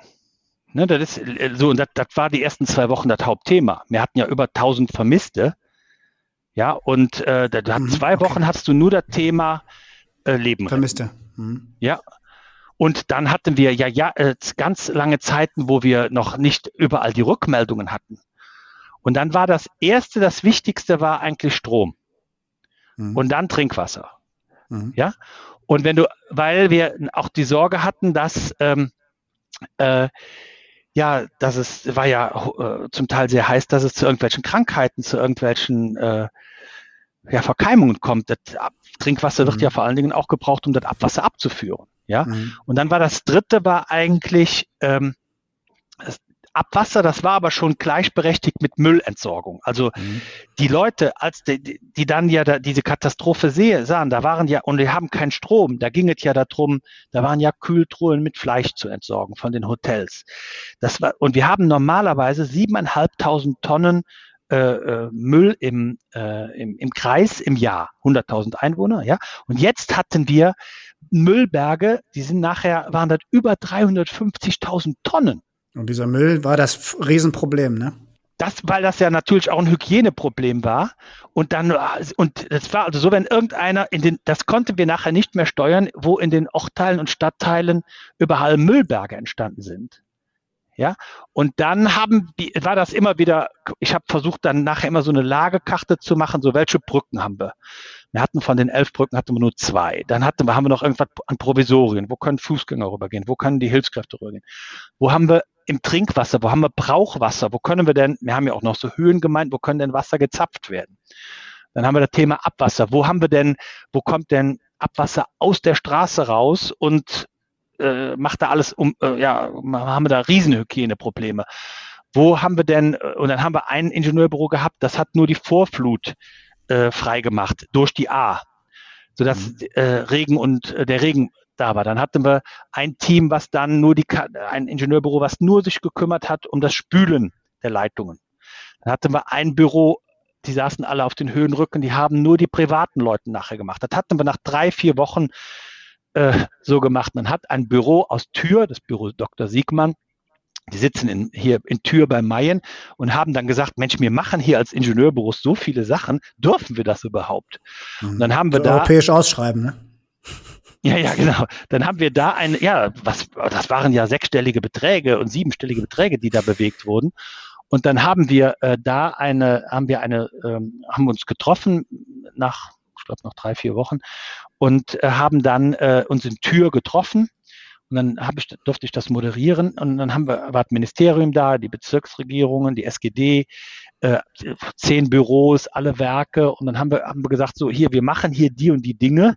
Ne, das ist äh, so, und das, das war die ersten zwei Wochen das Hauptthema. Wir hatten ja über 1000 Vermisste. Ja, und äh, da, mhm, zwei okay. Wochen hast du nur das Thema äh, Leben retten. Vermisste. Mhm. Ja. Und dann hatten wir ja, ja äh, ganz lange Zeiten, wo wir noch nicht überall die Rückmeldungen hatten. Und dann war das erste, das Wichtigste war eigentlich Strom. Mhm. Und dann Trinkwasser. Mhm. Ja. Und wenn du, weil wir auch die Sorge hatten, dass ähm, äh, ja, dass es war ja äh, zum Teil sehr heiß, dass es zu irgendwelchen Krankheiten, zu irgendwelchen äh, ja, Verkeimungen kommt. Das Trinkwasser mhm. wird ja vor allen Dingen auch gebraucht, um das Abwasser abzuführen. Ja, mhm. und dann war das dritte war eigentlich ähm, Abwasser, das war aber schon gleichberechtigt mit Müllentsorgung. Also mhm. die Leute, als die, die dann ja da diese Katastrophe sehe, sahen, da waren ja, und die haben keinen Strom, da ging es ja darum, da waren ja Kühltruhen mit Fleisch zu entsorgen von den Hotels. Das war, und wir haben normalerweise siebeneinhalbtausend Tonnen äh, äh Müll im, äh, im, im Kreis im Jahr, 100.000 Einwohner, ja. Und jetzt hatten wir Müllberge, die sind nachher, waren das über 350.000 Tonnen. Und dieser Müll war das Riesenproblem, ne? Das, weil das ja natürlich auch ein Hygieneproblem war. Und dann, und das war also so, wenn irgendeiner in den, das konnten wir nachher nicht mehr steuern, wo in den Ortsteilen und Stadtteilen überall Müllberge entstanden sind. Ja, und dann haben, war das immer wieder, ich habe versucht, dann nachher immer so eine Lagekarte zu machen, so welche Brücken haben wir. Wir hatten von den elf Brücken hatten wir nur zwei. Dann hatten wir, haben wir noch irgendwas an Provisorien. Wo können Fußgänger rübergehen? Wo können die Hilfskräfte rübergehen? Wo haben wir im Trinkwasser, wo haben wir Brauchwasser? Wo können wir denn, wir haben ja auch noch so Höhen gemeint, wo können denn Wasser gezapft werden? Dann haben wir das Thema Abwasser. Wo haben wir denn, wo kommt denn Abwasser aus der Straße raus und äh, macht da alles um, äh, ja, haben wir da Riesenhygieneprobleme. Wo haben wir denn, äh, und dann haben wir ein Ingenieurbüro gehabt, das hat nur die Vorflut äh, freigemacht durch die A, sodass mhm. äh, Regen und äh, der Regen da war. Dann hatten wir ein Team, was dann nur die, ein Ingenieurbüro, was nur sich gekümmert hat um das Spülen der Leitungen. Dann hatten wir ein Büro, die saßen alle auf den Höhenrücken, die haben nur die privaten Leute nachher gemacht. Das hatten wir nach drei, vier Wochen äh, so gemacht. Man hat ein Büro aus Tür, das Büro Dr. Siegmann, die sitzen in, hier in Tür bei Mayen und haben dann gesagt, Mensch, wir machen hier als Ingenieurbüros so viele Sachen, dürfen wir das überhaupt? Und dann haben wir so da europäisch ausschreiben, ne? Ja, ja, genau. Dann haben wir da ein, ja, was, das waren ja sechsstellige Beträge und siebenstellige Beträge, die da bewegt wurden. Und dann haben wir äh, da eine, haben wir eine, ähm, haben uns getroffen nach, ich glaube, noch drei, vier Wochen und äh, haben dann äh, uns in Tür getroffen. Und dann hab ich, durfte ich das moderieren und dann haben wir, war das Ministerium da, die Bezirksregierungen, die SGD, äh, zehn Büros, alle Werke und dann haben wir, haben wir gesagt, so hier, wir machen hier die und die Dinge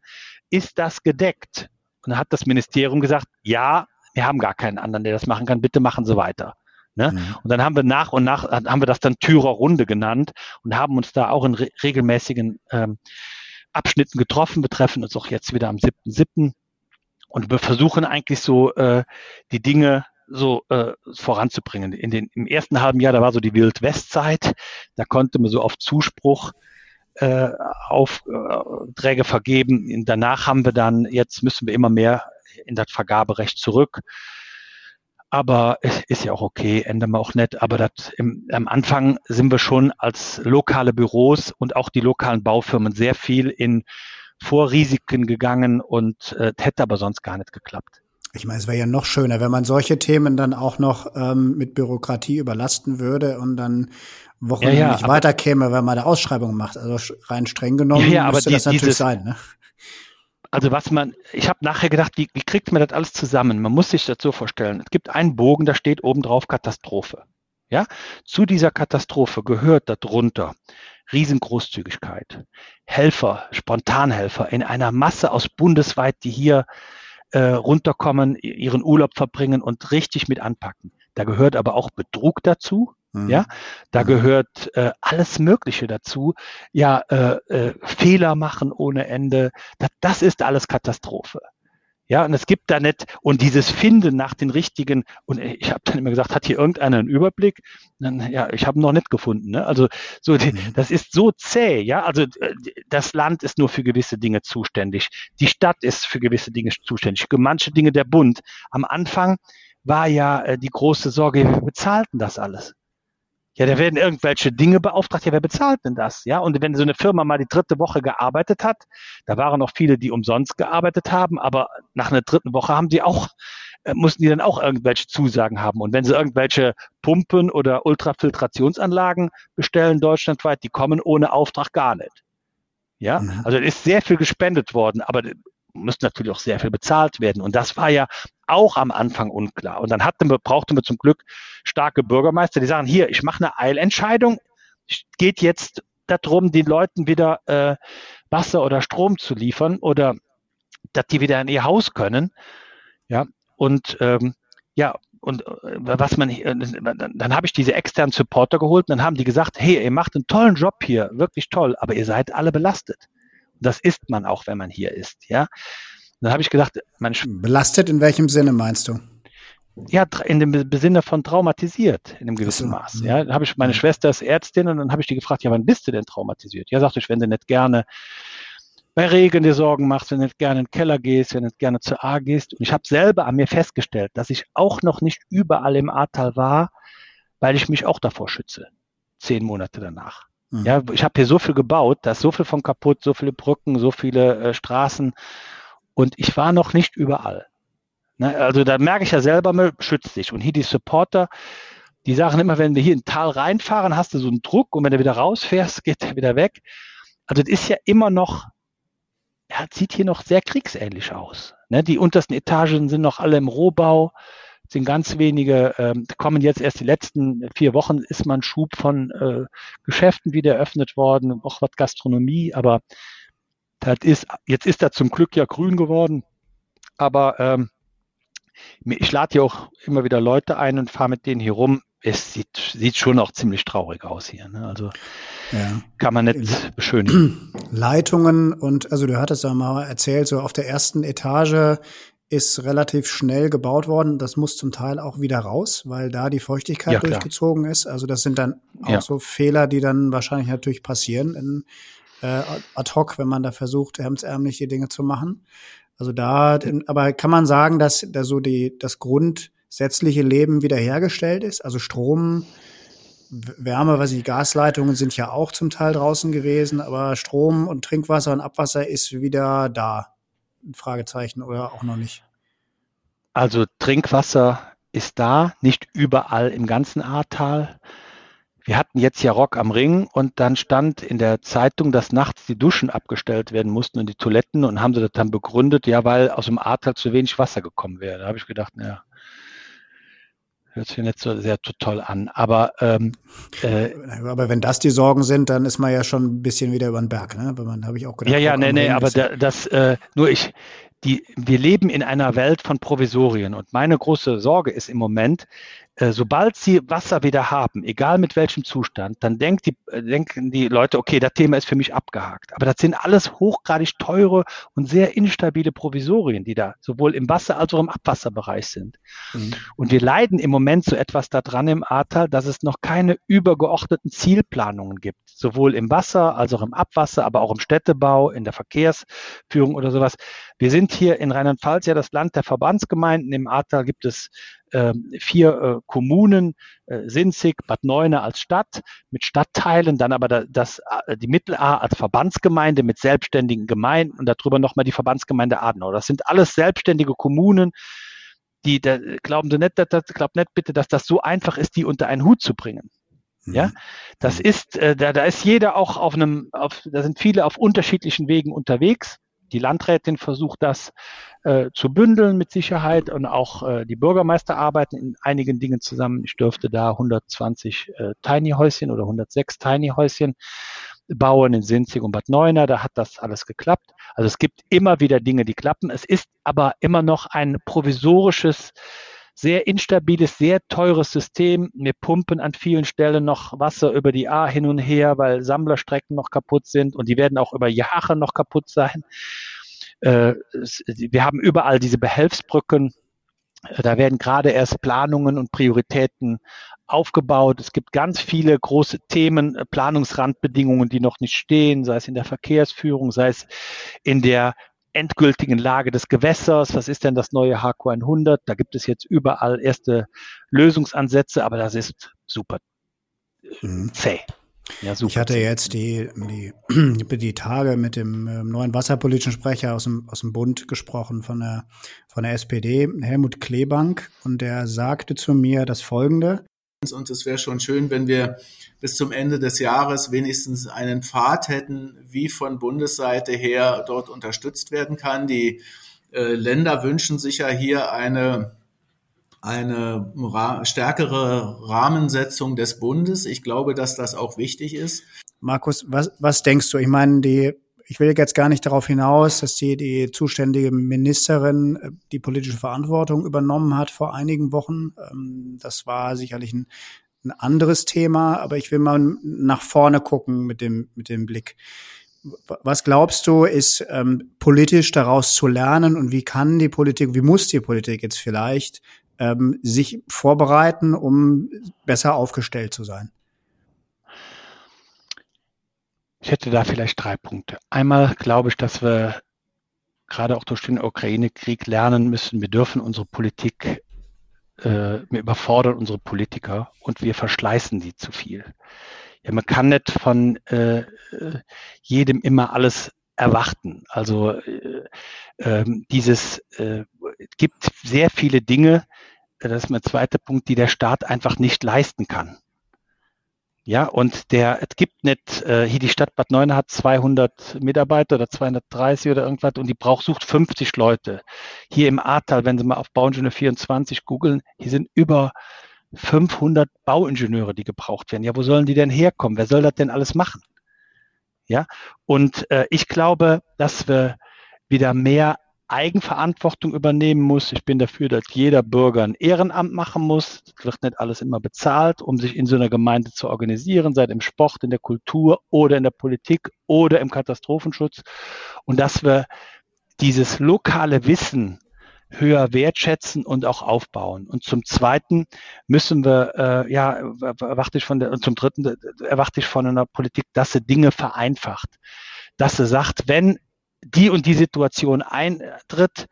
ist das gedeckt? Und dann hat das Ministerium gesagt, ja, wir haben gar keinen anderen, der das machen kann, bitte machen Sie weiter. Ne? Mhm. Und dann haben wir nach und nach, haben wir das dann Türer Runde genannt und haben uns da auch in re regelmäßigen ähm, Abschnitten getroffen. Wir treffen uns auch jetzt wieder am 7.7. Und wir versuchen eigentlich so äh, die Dinge so äh, voranzubringen. In den, Im ersten halben Jahr, da war so die Wild-West-Zeit, da konnte man so auf Zuspruch äh, Aufträge vergeben. Danach haben wir dann, jetzt müssen wir immer mehr in das Vergaberecht zurück. aber es ist ja auch okay, ändern wir auch nicht. Aber das im, am Anfang sind wir schon als lokale Büros und auch die lokalen Baufirmen sehr viel in Vorrisiken gegangen und äh, hätte aber sonst gar nicht geklappt. Ich meine, es wäre ja noch schöner, wenn man solche Themen dann auch noch ähm, mit Bürokratie überlasten würde und dann wochenlang ja, ja, nicht weiterkäme, wenn man da Ausschreibungen macht. Also rein streng genommen ja, ja, müsste die, das natürlich dieses, sein. Ne? also was man, ich habe nachher gedacht, wie, wie kriegt man das alles zusammen? Man muss sich das so vorstellen. Es gibt einen Bogen, da steht oben drauf Katastrophe. Ja, zu dieser Katastrophe gehört darunter Riesengroßzügigkeit, Helfer, Spontanhelfer in einer Masse aus bundesweit, die hier äh, runterkommen, ihren Urlaub verbringen und richtig mit anpacken. Da gehört aber auch Betrug dazu. Mhm. Ja, da mhm. gehört äh, alles Mögliche dazu. Ja, äh, äh, Fehler machen ohne Ende. Das, das ist alles Katastrophe. Ja, und es gibt da nicht, und dieses Finden nach den richtigen, und ich habe dann immer gesagt, hat hier irgendeiner einen Überblick? Dann, ja, ich habe noch nicht gefunden. Ne? Also so, mhm. das ist so zäh, ja. Also äh, das Land ist nur für gewisse Dinge zuständig. Die Stadt ist für gewisse Dinge zuständig. Für manche Dinge der Bund. Am Anfang war ja äh, die große Sorge, wir bezahlten das alles. Ja, da werden irgendwelche Dinge beauftragt. Ja, wer bezahlt denn das? Ja, und wenn so eine Firma mal die dritte Woche gearbeitet hat, da waren noch viele, die umsonst gearbeitet haben, aber nach einer dritten Woche haben die auch, äh, mussten die dann auch irgendwelche Zusagen haben. Und wenn sie irgendwelche Pumpen oder Ultrafiltrationsanlagen bestellen deutschlandweit, die kommen ohne Auftrag gar nicht. Ja, mhm. also es ist sehr viel gespendet worden, aber müsste natürlich auch sehr viel bezahlt werden. Und das war ja auch am Anfang unklar. Und dann hatten wir, brauchten wir zum Glück starke Bürgermeister, die sagen, hier, ich mache eine Eilentscheidung. Geht jetzt darum, den Leuten wieder äh, Wasser oder Strom zu liefern oder dass die wieder in ihr Haus können. Ja, und ähm, ja, und äh, was man, äh, dann, dann habe ich diese externen Supporter geholt und dann haben die gesagt, hey, ihr macht einen tollen Job hier, wirklich toll, aber ihr seid alle belastet. Und das ist man auch, wenn man hier ist, ja dann habe ich gedacht, man belastet in welchem Sinne meinst du? Ja, in dem Sinne von traumatisiert in einem gewissen so. Maß. Ja, habe ich meine Schwester ist Ärztin und dann habe ich die gefragt, ja, wann bist du denn traumatisiert? Ja, sagte ich, wenn du nicht gerne bei Regen dir Sorgen machst, wenn du nicht gerne in den Keller gehst, wenn du nicht gerne zur A gehst. Und ich habe selber an mir festgestellt, dass ich auch noch nicht überall im Ahrtal war, weil ich mich auch davor schütze. Zehn Monate danach. Mhm. Ja, ich habe hier so viel gebaut, da ist so viel von kaputt, so viele Brücken, so viele äh, Straßen. Und ich war noch nicht überall. Ne? Also da merke ich ja selber, mal, schützt dich. Und hier die Supporter, die sagen immer, wenn wir hier in Tal reinfahren, hast du so einen Druck und wenn du wieder rausfährst, geht der wieder weg. Also das ist ja immer noch, ja, sieht hier noch sehr kriegsähnlich aus. Ne? Die untersten Etagen sind noch alle im Rohbau, sind ganz wenige, ähm, kommen jetzt erst die letzten vier Wochen, ist man Schub von äh, Geschäften wieder eröffnet worden, auch was Gastronomie, aber das ist, jetzt ist er zum Glück ja grün geworden, aber ähm, ich lade ja auch immer wieder Leute ein und fahre mit denen hier rum. Es sieht, sieht schon auch ziemlich traurig aus hier. Ne? Also ja. kann man nicht beschönigen. Leitungen und also du hattest ja mal erzählt, so auf der ersten Etage ist relativ schnell gebaut worden. Das muss zum Teil auch wieder raus, weil da die Feuchtigkeit ja, durchgezogen ist. Also das sind dann auch ja. so Fehler, die dann wahrscheinlich natürlich passieren in äh, ad hoc, wenn man da versucht, hemdsärmlich die Dinge zu machen. Also da, aber kann man sagen, dass da so die, das grundsätzliche Leben wiederhergestellt ist? Also Strom, Wärme, was die Gasleitungen sind ja auch zum Teil draußen gewesen, aber Strom und Trinkwasser und Abwasser ist wieder da. Fragezeichen oder auch noch nicht? Also Trinkwasser ist da, nicht überall im ganzen Ahrtal wir hatten jetzt ja Rock am Ring und dann stand in der Zeitung, dass nachts die Duschen abgestellt werden mussten und die Toiletten und haben sie das dann begründet, ja, weil aus dem Ahrtal zu wenig Wasser gekommen wäre. Da habe ich gedacht, naja, hört sich nicht so sehr toll an. Aber ähm, äh, aber wenn das die Sorgen sind, dann ist man ja schon ein bisschen wieder über den Berg, ne? Wenn man habe ich auch gedacht. Ja, ja, nee, nee, aber da, das äh, nur ich die wir leben in einer Welt von Provisorien und meine große Sorge ist im Moment, sobald sie Wasser wieder haben, egal mit welchem Zustand, dann denkt die, äh, denken die Leute, okay, das Thema ist für mich abgehakt. Aber das sind alles hochgradig teure und sehr instabile Provisorien, die da sowohl im Wasser als auch im Abwasserbereich sind. Mhm. Und wir leiden im Moment so etwas daran im Ahrtal, dass es noch keine übergeordneten Zielplanungen gibt, sowohl im Wasser als auch im Abwasser, aber auch im Städtebau, in der Verkehrsführung oder sowas. Wir sind hier in Rheinland-Pfalz ja das Land der Verbandsgemeinden. Im Ahrtal gibt es äh, vier äh, Kommunen, äh, Sinzig, Bad Neuenahr als Stadt mit Stadtteilen, dann aber da, das, äh, die Mittel-A als Verbandsgemeinde mit selbstständigen Gemeinden und darüber nochmal die Verbandsgemeinde Adenau. Das sind alles selbstständige Kommunen, die, da, glauben Sie nicht, dass, glaubt nicht bitte, dass das so einfach ist, die unter einen Hut zu bringen. Ja, mhm. das mhm. ist, äh, da, da ist jeder auch auf einem, auf, da sind viele auf unterschiedlichen Wegen unterwegs. Die Landrätin versucht das äh, zu bündeln mit Sicherheit und auch äh, die Bürgermeister arbeiten in einigen Dingen zusammen. Ich dürfte da 120 äh, Tiny Häuschen oder 106 Tiny Häuschen bauen in Sinzig und Bad Neuenahr. Da hat das alles geklappt. Also es gibt immer wieder Dinge, die klappen. Es ist aber immer noch ein provisorisches sehr instabiles, sehr teures System. Wir pumpen an vielen Stellen noch Wasser über die A hin und her, weil Sammlerstrecken noch kaputt sind und die werden auch über Jahre noch kaputt sein. Äh, wir haben überall diese Behelfsbrücken. Da werden gerade erst Planungen und Prioritäten aufgebaut. Es gibt ganz viele große Themen, Planungsrandbedingungen, die noch nicht stehen, sei es in der Verkehrsführung, sei es in der endgültigen Lage des Gewässers. Was ist denn das neue HQ100? Da gibt es jetzt überall erste Lösungsansätze, aber das ist super mhm. zäh. Ja, super. Ich hatte jetzt die, die, die Tage mit dem ähm, neuen wasserpolitischen Sprecher aus dem, aus dem Bund gesprochen von der, von der SPD, Helmut Klebank, und der sagte zu mir das folgende. Und es wäre schon schön, wenn wir bis zum Ende des Jahres wenigstens einen Pfad hätten, wie von Bundesseite her dort unterstützt werden kann. Die äh, Länder wünschen sich ja hier eine eine ra stärkere Rahmensetzung des Bundes. Ich glaube, dass das auch wichtig ist. Markus, was, was denkst du? Ich meine, die, ich will jetzt gar nicht darauf hinaus, dass die, die zuständige Ministerin äh, die politische Verantwortung übernommen hat vor einigen Wochen. Ähm, das war sicherlich ein, ein anderes Thema, aber ich will mal nach vorne gucken mit dem, mit dem Blick. Was glaubst du, ist ähm, politisch daraus zu lernen und wie kann die Politik, wie muss die Politik jetzt vielleicht ähm, sich vorbereiten, um besser aufgestellt zu sein? Ich hätte da vielleicht drei Punkte. Einmal glaube ich, dass wir gerade auch durch den Ukraine-Krieg lernen müssen, wir dürfen unsere Politik äh, wir überfordern unsere Politiker und wir verschleißen die zu viel. Ja, man kann nicht von äh, jedem immer alles erwarten. Also äh, äh, dieses äh, gibt sehr viele Dinge, das ist mein zweiter Punkt, die der Staat einfach nicht leisten kann. Ja, und der, es gibt nicht, äh, hier die Stadt Bad Neuenahr hat 200 Mitarbeiter oder 230 oder irgendwas und die braucht, sucht 50 Leute. Hier im Ahrtal, wenn Sie mal auf Bauingenieur 24 googeln, hier sind über 500 Bauingenieure, die gebraucht werden. Ja, wo sollen die denn herkommen? Wer soll das denn alles machen? Ja, und äh, ich glaube, dass wir wieder mehr Eigenverantwortung übernehmen muss. Ich bin dafür, dass jeder Bürger ein Ehrenamt machen muss. Es wird nicht alles immer bezahlt, um sich in so einer Gemeinde zu organisieren, sei es im Sport, in der Kultur oder in der Politik oder im Katastrophenschutz. Und dass wir dieses lokale Wissen höher wertschätzen und auch aufbauen. Und zum Zweiten müssen wir, äh, ja, erwarte ich von der, und zum Dritten erwarte ich von einer Politik, dass sie Dinge vereinfacht. Dass sie sagt, wenn die und die Situation eintritt,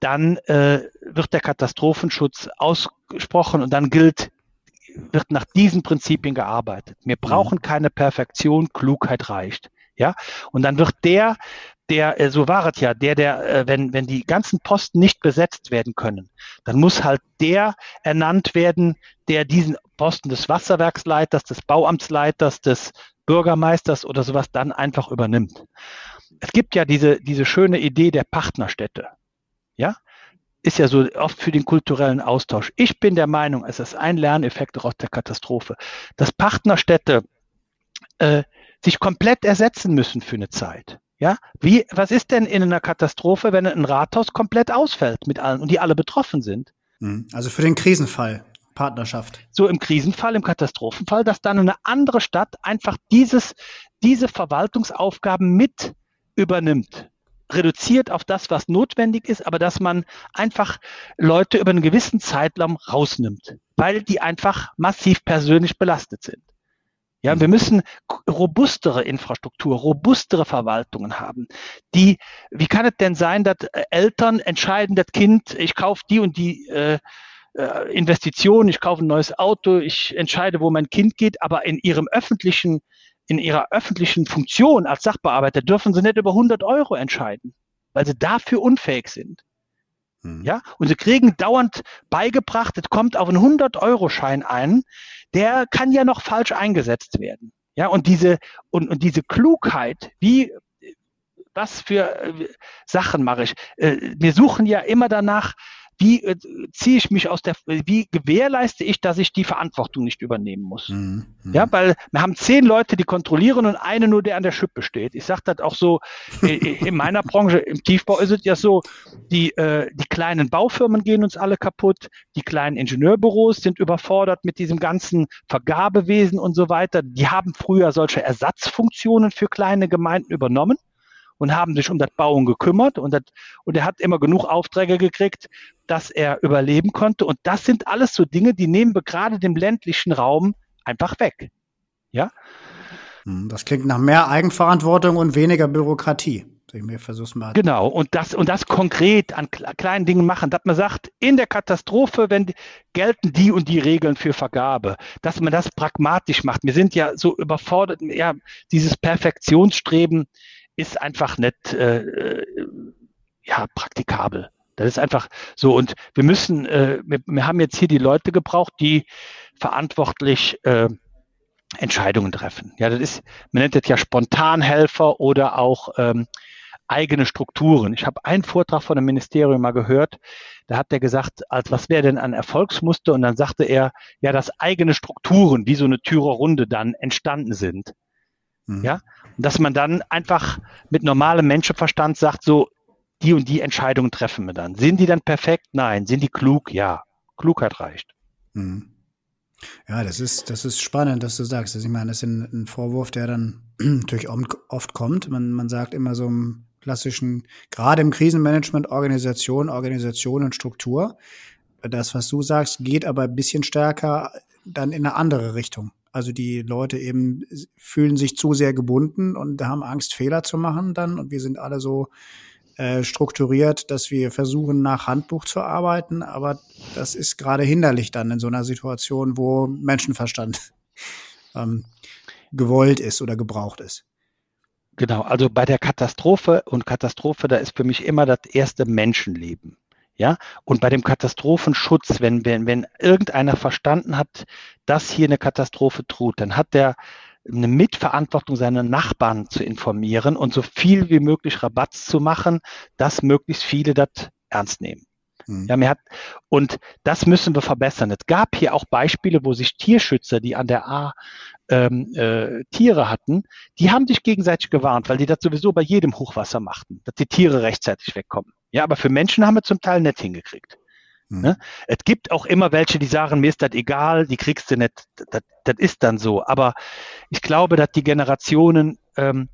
dann äh, wird der Katastrophenschutz ausgesprochen und dann gilt, wird nach diesen Prinzipien gearbeitet. Wir mhm. brauchen keine Perfektion, Klugheit reicht. Ja, und dann wird der, der, äh, so war es ja, der, der, äh, wenn, wenn die ganzen Posten nicht besetzt werden können, dann muss halt der ernannt werden, der diesen Posten des Wasserwerksleiters, des Bauamtsleiters, des Bürgermeisters oder sowas dann einfach übernimmt es gibt ja diese, diese schöne Idee der Partnerstädte. Ja, ist ja so oft für den kulturellen Austausch. Ich bin der Meinung, es ist ein Lerneffekt aus der Katastrophe, dass Partnerstädte äh, sich komplett ersetzen müssen für eine Zeit. Ja, wie, was ist denn in einer Katastrophe, wenn ein Rathaus komplett ausfällt mit allen und die alle betroffen sind? Hm, also für den Krisenfall. Partnerschaft. So im Krisenfall, im Katastrophenfall, dass dann eine andere Stadt einfach dieses, diese Verwaltungsaufgaben mit übernimmt reduziert auf das, was notwendig ist, aber dass man einfach Leute über einen gewissen Zeitraum rausnimmt, weil die einfach massiv persönlich belastet sind. Ja, wir müssen robustere Infrastruktur, robustere Verwaltungen haben. Die, wie kann es denn sein, dass Eltern entscheiden, das Kind, ich kaufe die und die äh, äh, Investitionen, ich kaufe ein neues Auto, ich entscheide, wo mein Kind geht, aber in ihrem öffentlichen, in ihrer öffentlichen Funktion als Sachbearbeiter dürfen sie nicht über 100 Euro entscheiden, weil sie dafür unfähig sind. Mhm. Ja, und sie kriegen dauernd beigebracht, es kommt auf einen 100-Euro-Schein ein, der kann ja noch falsch eingesetzt werden. Ja, und diese, und, und diese Klugheit, wie, was für äh, Sachen mache ich? Äh, wir suchen ja immer danach, wie äh, ziehe ich mich aus der, wie gewährleiste ich, dass ich die Verantwortung nicht übernehmen muss? Mhm. mhm. Ja, weil wir haben zehn Leute, die kontrollieren und eine nur, der an der Schippe steht. Ich sage das auch so, in meiner Branche, im Tiefbau ist es ja so, die, äh, die kleinen Baufirmen gehen uns alle kaputt, die kleinen Ingenieurbüros sind überfordert mit diesem ganzen Vergabewesen und so weiter. Die haben früher solche Ersatzfunktionen für kleine Gemeinden übernommen und haben sich um das Bauen gekümmert und, das, und er hat immer genug Aufträge gekriegt, dass er überleben konnte. Und das sind alles so Dinge, die nehmen wir gerade dem ländlichen Raum einfach weg. Ja? Hm, das klingt nach mehr Eigenverantwortung und weniger Bürokratie. Genau, und das, und das konkret an kleinen Dingen machen, dass man sagt, in der Katastrophe, wenn die, gelten die und die Regeln für Vergabe, dass man das pragmatisch macht. Wir sind ja so überfordert, ja, dieses Perfektionsstreben ist einfach nicht äh, äh, ja, praktikabel. Das ist einfach so. Und wir müssen, äh, wir, wir haben jetzt hier die Leute gebraucht, die verantwortlich äh, Entscheidungen treffen. Ja, das ist, man nennt das ja Spontanhelfer oder auch ähm, eigene Strukturen. Ich habe einen Vortrag von einem Ministerium mal gehört, da hat der gesagt, als was wäre denn ein Erfolgsmuster? Und dann sagte er, ja, dass eigene Strukturen, wie so eine Türer Runde dann entstanden sind. Mhm. Ja, dass man dann einfach mit normalem Menschenverstand sagt, so, die und die Entscheidungen treffen wir dann. Sind die dann perfekt? Nein. Sind die klug? Ja. Klugheit reicht. Mhm. Ja, das ist, das ist spannend, dass du sagst. Ich meine, das ist ein, ein Vorwurf, der dann natürlich oft kommt. Man, man sagt immer so im klassischen, gerade im Krisenmanagement, Organisation, Organisation und Struktur. Das, was du sagst, geht aber ein bisschen stärker dann in eine andere Richtung. Also die Leute eben fühlen sich zu sehr gebunden und haben Angst, Fehler zu machen dann. Und wir sind alle so äh, strukturiert, dass wir versuchen, nach Handbuch zu arbeiten. Aber das ist gerade hinderlich dann in so einer Situation, wo Menschenverstand ähm, gewollt ist oder gebraucht ist. Genau, also bei der Katastrophe und Katastrophe, da ist für mich immer das erste Menschenleben. Ja, und bei dem Katastrophenschutz, wenn, wenn, wenn irgendeiner verstanden hat, dass hier eine Katastrophe droht, dann hat der eine Mitverantwortung, seine Nachbarn zu informieren und so viel wie möglich Rabatz zu machen, dass möglichst viele das ernst nehmen. Mhm. Ja, mir hat, und das müssen wir verbessern. Es gab hier auch Beispiele, wo sich Tierschützer, die an der A ähm, äh, Tiere hatten, die haben sich gegenseitig gewarnt, weil die das sowieso bei jedem Hochwasser machten, dass die Tiere rechtzeitig wegkommen. Ja, aber für Menschen haben wir zum Teil nicht hingekriegt. Mhm. Ne? Es gibt auch immer welche, die sagen, mir ist das egal, die kriegst du nicht. Das, das ist dann so. Aber ich glaube, dass die Generationen, ähm,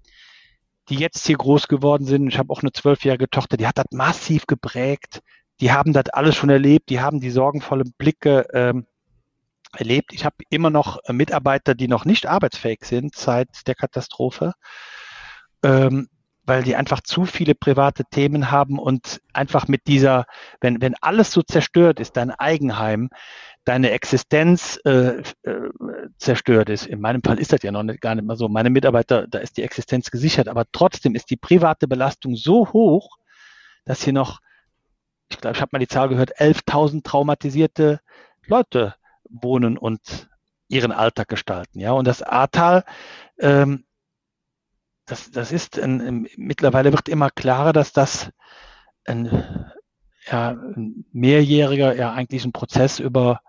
die jetzt hier groß geworden sind, ich habe auch eine zwölfjährige Tochter, die hat das massiv geprägt. Die haben das alles schon erlebt, die haben die sorgenvollen Blicke ähm, erlebt. Ich habe immer noch Mitarbeiter, die noch nicht arbeitsfähig sind seit der Katastrophe. Ähm, weil die einfach zu viele private Themen haben und einfach mit dieser, wenn, wenn alles so zerstört ist, dein Eigenheim, deine Existenz äh, äh, zerstört ist. In meinem Fall ist das ja noch nicht, gar nicht mal so. Meine Mitarbeiter, da ist die Existenz gesichert, aber trotzdem ist die private Belastung so hoch, dass hier noch, ich glaube, ich habe mal die Zahl gehört, 11.000 traumatisierte Leute wohnen und ihren Alltag gestalten. Ja, und das Ahrtal ähm, das, das ist ein, mittlerweile wird immer klarer, dass das ein, ja, ein mehrjähriger, ja eigentlich ein Prozess über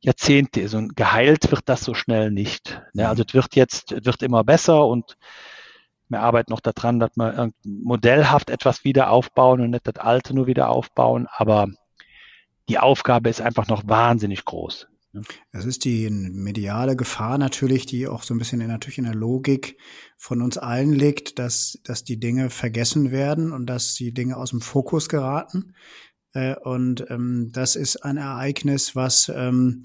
Jahrzehnte ist und geheilt wird das so schnell nicht. Ja, also es wird jetzt, es wird immer besser und wir arbeiten noch daran, dass wir modellhaft etwas wieder aufbauen und nicht das Alte nur wieder aufbauen, aber die Aufgabe ist einfach noch wahnsinnig groß. Es ist die mediale Gefahr natürlich, die auch so ein bisschen in, natürlich in der Logik von uns allen liegt, dass, dass die Dinge vergessen werden und dass die Dinge aus dem Fokus geraten. Äh, und ähm, das ist ein Ereignis, was ähm,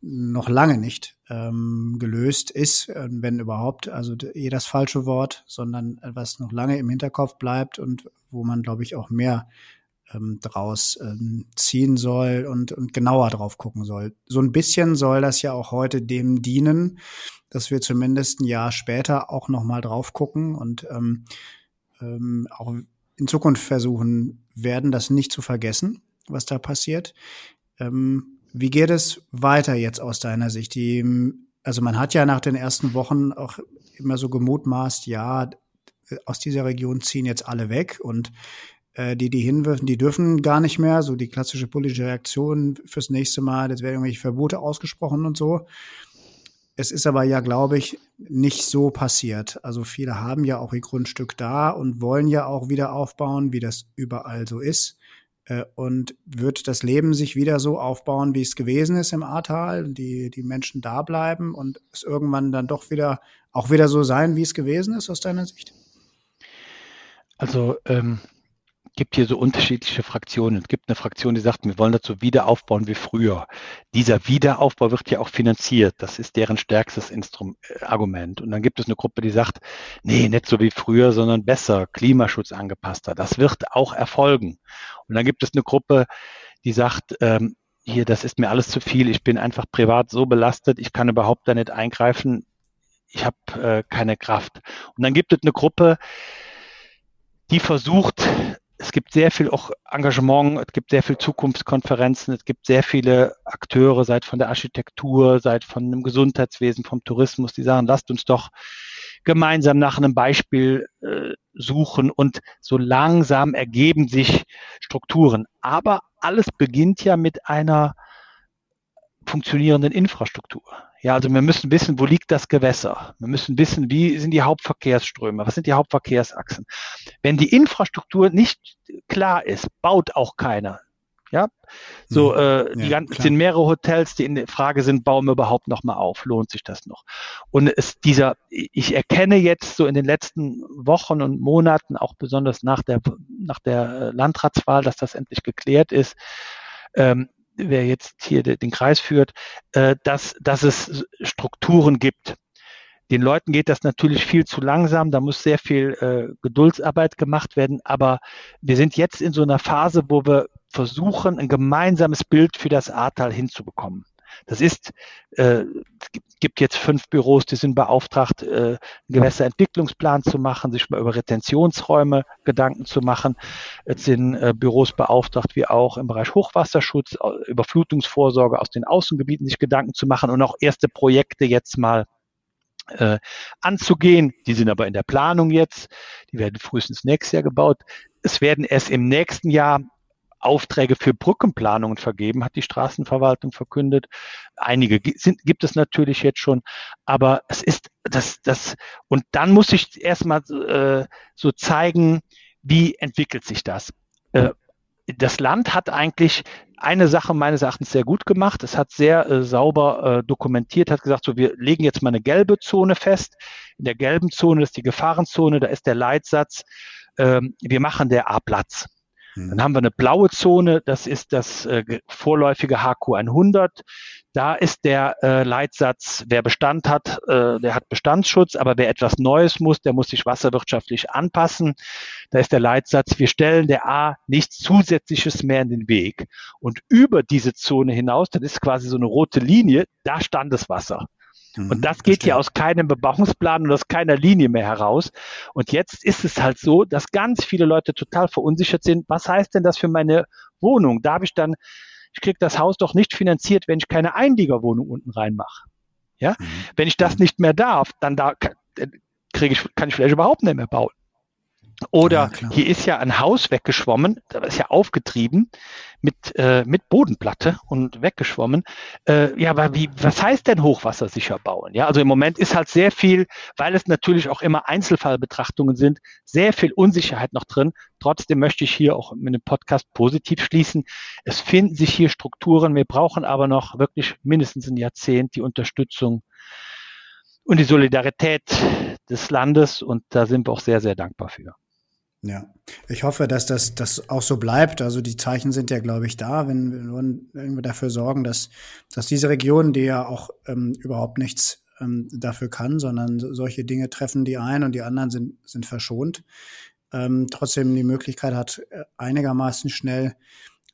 noch lange nicht ähm, gelöst ist, äh, wenn überhaupt, also eh das falsche Wort, sondern was noch lange im Hinterkopf bleibt und wo man, glaube ich, auch mehr ähm, draus ähm, ziehen soll und, und genauer drauf gucken soll. So ein bisschen soll das ja auch heute dem dienen, dass wir zumindest ein Jahr später auch noch mal drauf gucken und ähm, ähm, auch in Zukunft versuchen werden, das nicht zu vergessen, was da passiert. Ähm, wie geht es weiter jetzt aus deiner Sicht? Die, also man hat ja nach den ersten Wochen auch immer so gemutmaßt, ja, aus dieser Region ziehen jetzt alle weg und äh, die, die hinwirfen, die dürfen gar nicht mehr, so die klassische politische Reaktion fürs nächste Mal, jetzt werden irgendwelche Verbote ausgesprochen und so. Es ist aber ja, glaube ich, nicht so passiert. Also viele haben ja auch ihr Grundstück da und wollen ja auch wieder aufbauen, wie das überall so ist. Äh, und wird das Leben sich wieder so aufbauen, wie es gewesen ist im Ahrtal, die, die Menschen da bleiben und es irgendwann dann doch wieder auch wieder so sein, wie es gewesen ist aus deiner Sicht? Also ähm, gibt hier so unterschiedliche Fraktionen. Es gibt eine Fraktion, die sagt, wir wollen so wieder aufbauen wie früher. Dieser Wiederaufbau wird ja auch finanziert. Das ist deren stärkstes Instrum äh, Argument. Und dann gibt es eine Gruppe, die sagt, nee, nicht so wie früher, sondern besser, Klimaschutz angepasster. Das wird auch erfolgen. Und dann gibt es eine Gruppe, die sagt, ähm, hier, das ist mir alles zu viel. Ich bin einfach privat so belastet, ich kann überhaupt da nicht eingreifen. Ich habe äh, keine Kraft. Und dann gibt es eine Gruppe, die versucht, gibt sehr viel auch Engagement, es gibt sehr viel Zukunftskonferenzen, es gibt sehr viele Akteure, seit von der Architektur, seit von dem Gesundheitswesen, vom Tourismus, die sagen, lasst uns doch gemeinsam nach einem Beispiel äh, suchen und so langsam ergeben sich Strukturen. Aber alles beginnt ja mit einer funktionierenden Infrastruktur. Ja, also wir müssen wissen, wo liegt das Gewässer? Wir müssen wissen, wie sind die Hauptverkehrsströme? Was sind die Hauptverkehrsachsen? Wenn die Infrastruktur nicht klar ist, baut auch keiner. Ja, so mhm. äh, die ganzen sind mehrere Hotels, die in der Frage sind, bauen wir überhaupt noch mal auf? Lohnt sich das noch? Und es dieser, ich erkenne jetzt so in den letzten Wochen und Monaten, auch besonders nach der nach der Landratswahl, dass das endlich geklärt ist. Ähm, wer jetzt hier den Kreis führt, äh, dass, dass es Strukturen gibt. Den Leuten geht das natürlich viel zu langsam, da muss sehr viel äh, Geduldsarbeit gemacht werden, aber wir sind jetzt in so einer Phase, wo wir versuchen, ein gemeinsames Bild für das Ahrtal hinzubekommen. Das ist, äh, gibt jetzt fünf Büros, die sind beauftragt, äh, einen Gewässerentwicklungsplan zu machen, sich mal über Retentionsräume Gedanken zu machen. Es sind äh, Büros beauftragt, wie auch im Bereich Hochwasserschutz, Überflutungsvorsorge aus den Außengebieten sich Gedanken zu machen und auch erste Projekte jetzt mal äh, anzugehen. Die sind aber in der Planung jetzt. Die werden frühestens nächstes Jahr gebaut. Es werden erst im nächsten Jahr Aufträge für Brückenplanungen vergeben, hat die Straßenverwaltung verkündet. Einige sind, gibt es natürlich jetzt schon, aber es ist das, das, und dann muss ich erstmal äh, so zeigen, wie entwickelt sich das. Äh, das Land hat eigentlich eine Sache meines Erachtens sehr gut gemacht. Es hat sehr äh, sauber äh, dokumentiert, hat gesagt, so wir legen jetzt mal eine gelbe Zone fest. In der gelben Zone ist die Gefahrenzone, da ist der Leitsatz, ähm, wir machen der A Platz. Dann haben wir eine blaue Zone, das ist das äh, vorläufige HQ 100. Da ist der äh, Leitsatz, wer Bestand hat, äh, der hat Bestandsschutz, aber wer etwas Neues muss, der muss sich wasserwirtschaftlich anpassen. Da ist der Leitsatz, wir stellen der A nichts Zusätzliches mehr in den Weg. Und über diese Zone hinaus, das ist quasi so eine rote Linie, da stand das Wasser. Und mhm, das geht ja aus keinem Bebauungsplan und aus keiner Linie mehr heraus. Und jetzt ist es halt so, dass ganz viele Leute total verunsichert sind. Was heißt denn das für meine Wohnung? Darf ich dann, ich kriege das Haus doch nicht finanziert, wenn ich keine Einliegerwohnung unten reinmache. Ja, mhm. wenn ich das mhm. nicht mehr darf, dann da kriege ich, kann ich vielleicht überhaupt nicht mehr bauen. Oder ja, hier ist ja ein Haus weggeschwommen, da ist ja aufgetrieben mit, äh, mit Bodenplatte und weggeschwommen. Äh, ja, aber wie, was heißt denn hochwassersicher bauen? Ja, also im Moment ist halt sehr viel, weil es natürlich auch immer Einzelfallbetrachtungen sind, sehr viel Unsicherheit noch drin. Trotzdem möchte ich hier auch mit dem Podcast positiv schließen. Es finden sich hier Strukturen. Wir brauchen aber noch wirklich mindestens ein Jahrzehnt die Unterstützung und die Solidarität des Landes. Und da sind wir auch sehr, sehr dankbar für. Ja, ich hoffe, dass das, das auch so bleibt. Also die Zeichen sind ja, glaube ich, da, wenn wir nur dafür sorgen, dass, dass diese Region, die ja auch ähm, überhaupt nichts ähm, dafür kann, sondern solche Dinge treffen die ein und die anderen sind, sind verschont, ähm, trotzdem die Möglichkeit hat, äh, einigermaßen schnell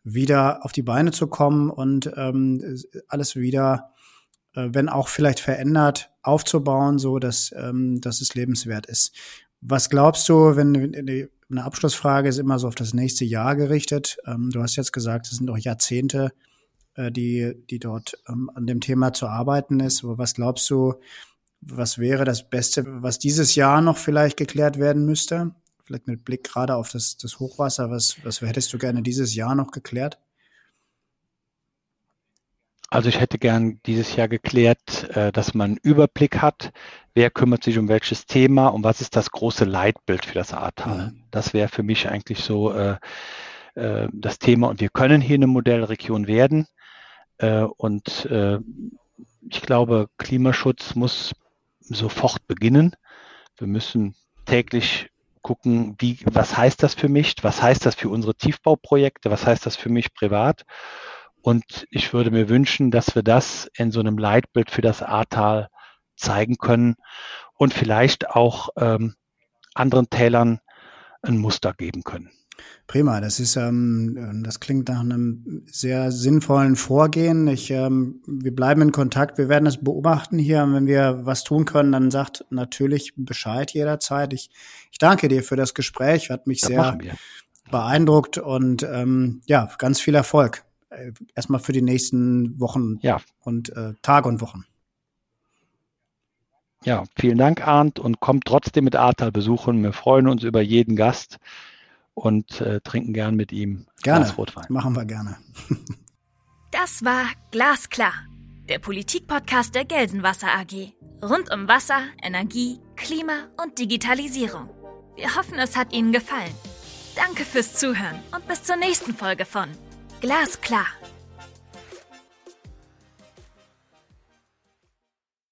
wieder auf die Beine zu kommen und ähm, alles wieder, äh, wenn auch vielleicht verändert, aufzubauen, so dass, ähm, dass es lebenswert ist. Was glaubst du, wenn eine Abschlussfrage ist immer so auf das nächste Jahr gerichtet? Ähm, du hast jetzt gesagt, es sind noch Jahrzehnte, äh, die, die dort ähm, an dem Thema zu arbeiten ist. Aber was glaubst du, was wäre das Beste, was dieses Jahr noch vielleicht geklärt werden müsste? Vielleicht mit Blick gerade auf das, das Hochwasser. Was, was hättest du gerne dieses Jahr noch geklärt? Also ich hätte gern dieses Jahr geklärt, äh, dass man einen Überblick hat, wer kümmert sich um welches Thema und was ist das große Leitbild für das Ahrtal. Mhm. Das wäre für mich eigentlich so äh, äh, das Thema. Und wir können hier eine Modellregion werden. Äh, und äh, ich glaube, Klimaschutz muss sofort beginnen. Wir müssen täglich gucken, wie, was heißt das für mich? Was heißt das für unsere Tiefbauprojekte? Was heißt das für mich privat? Und ich würde mir wünschen, dass wir das in so einem Leitbild für das Ahrtal zeigen können und vielleicht auch ähm, anderen Tälern ein Muster geben können. Prima, das ist, ähm, das klingt nach einem sehr sinnvollen Vorgehen. Ich, ähm, wir bleiben in Kontakt, wir werden das beobachten hier. Und wenn wir was tun können, dann sagt natürlich Bescheid jederzeit. Ich, ich danke dir für das Gespräch, hat mich das sehr beeindruckt und ähm, ja, ganz viel Erfolg. Äh, erstmal für die nächsten Wochen ja. und äh, Tage und Wochen. Ja, vielen Dank, Arndt, und kommt trotzdem mit Ahrtal besuchen. Wir freuen uns über jeden Gast und äh, trinken gern mit ihm gerne. Glas Rotwein. Machen wir gerne. das war Glasklar, der Politikpodcast der Gelsenwasser AG. Rund um Wasser, Energie, Klima und Digitalisierung. Wir hoffen, es hat Ihnen gefallen. Danke fürs Zuhören und bis zur nächsten Folge von Glasklar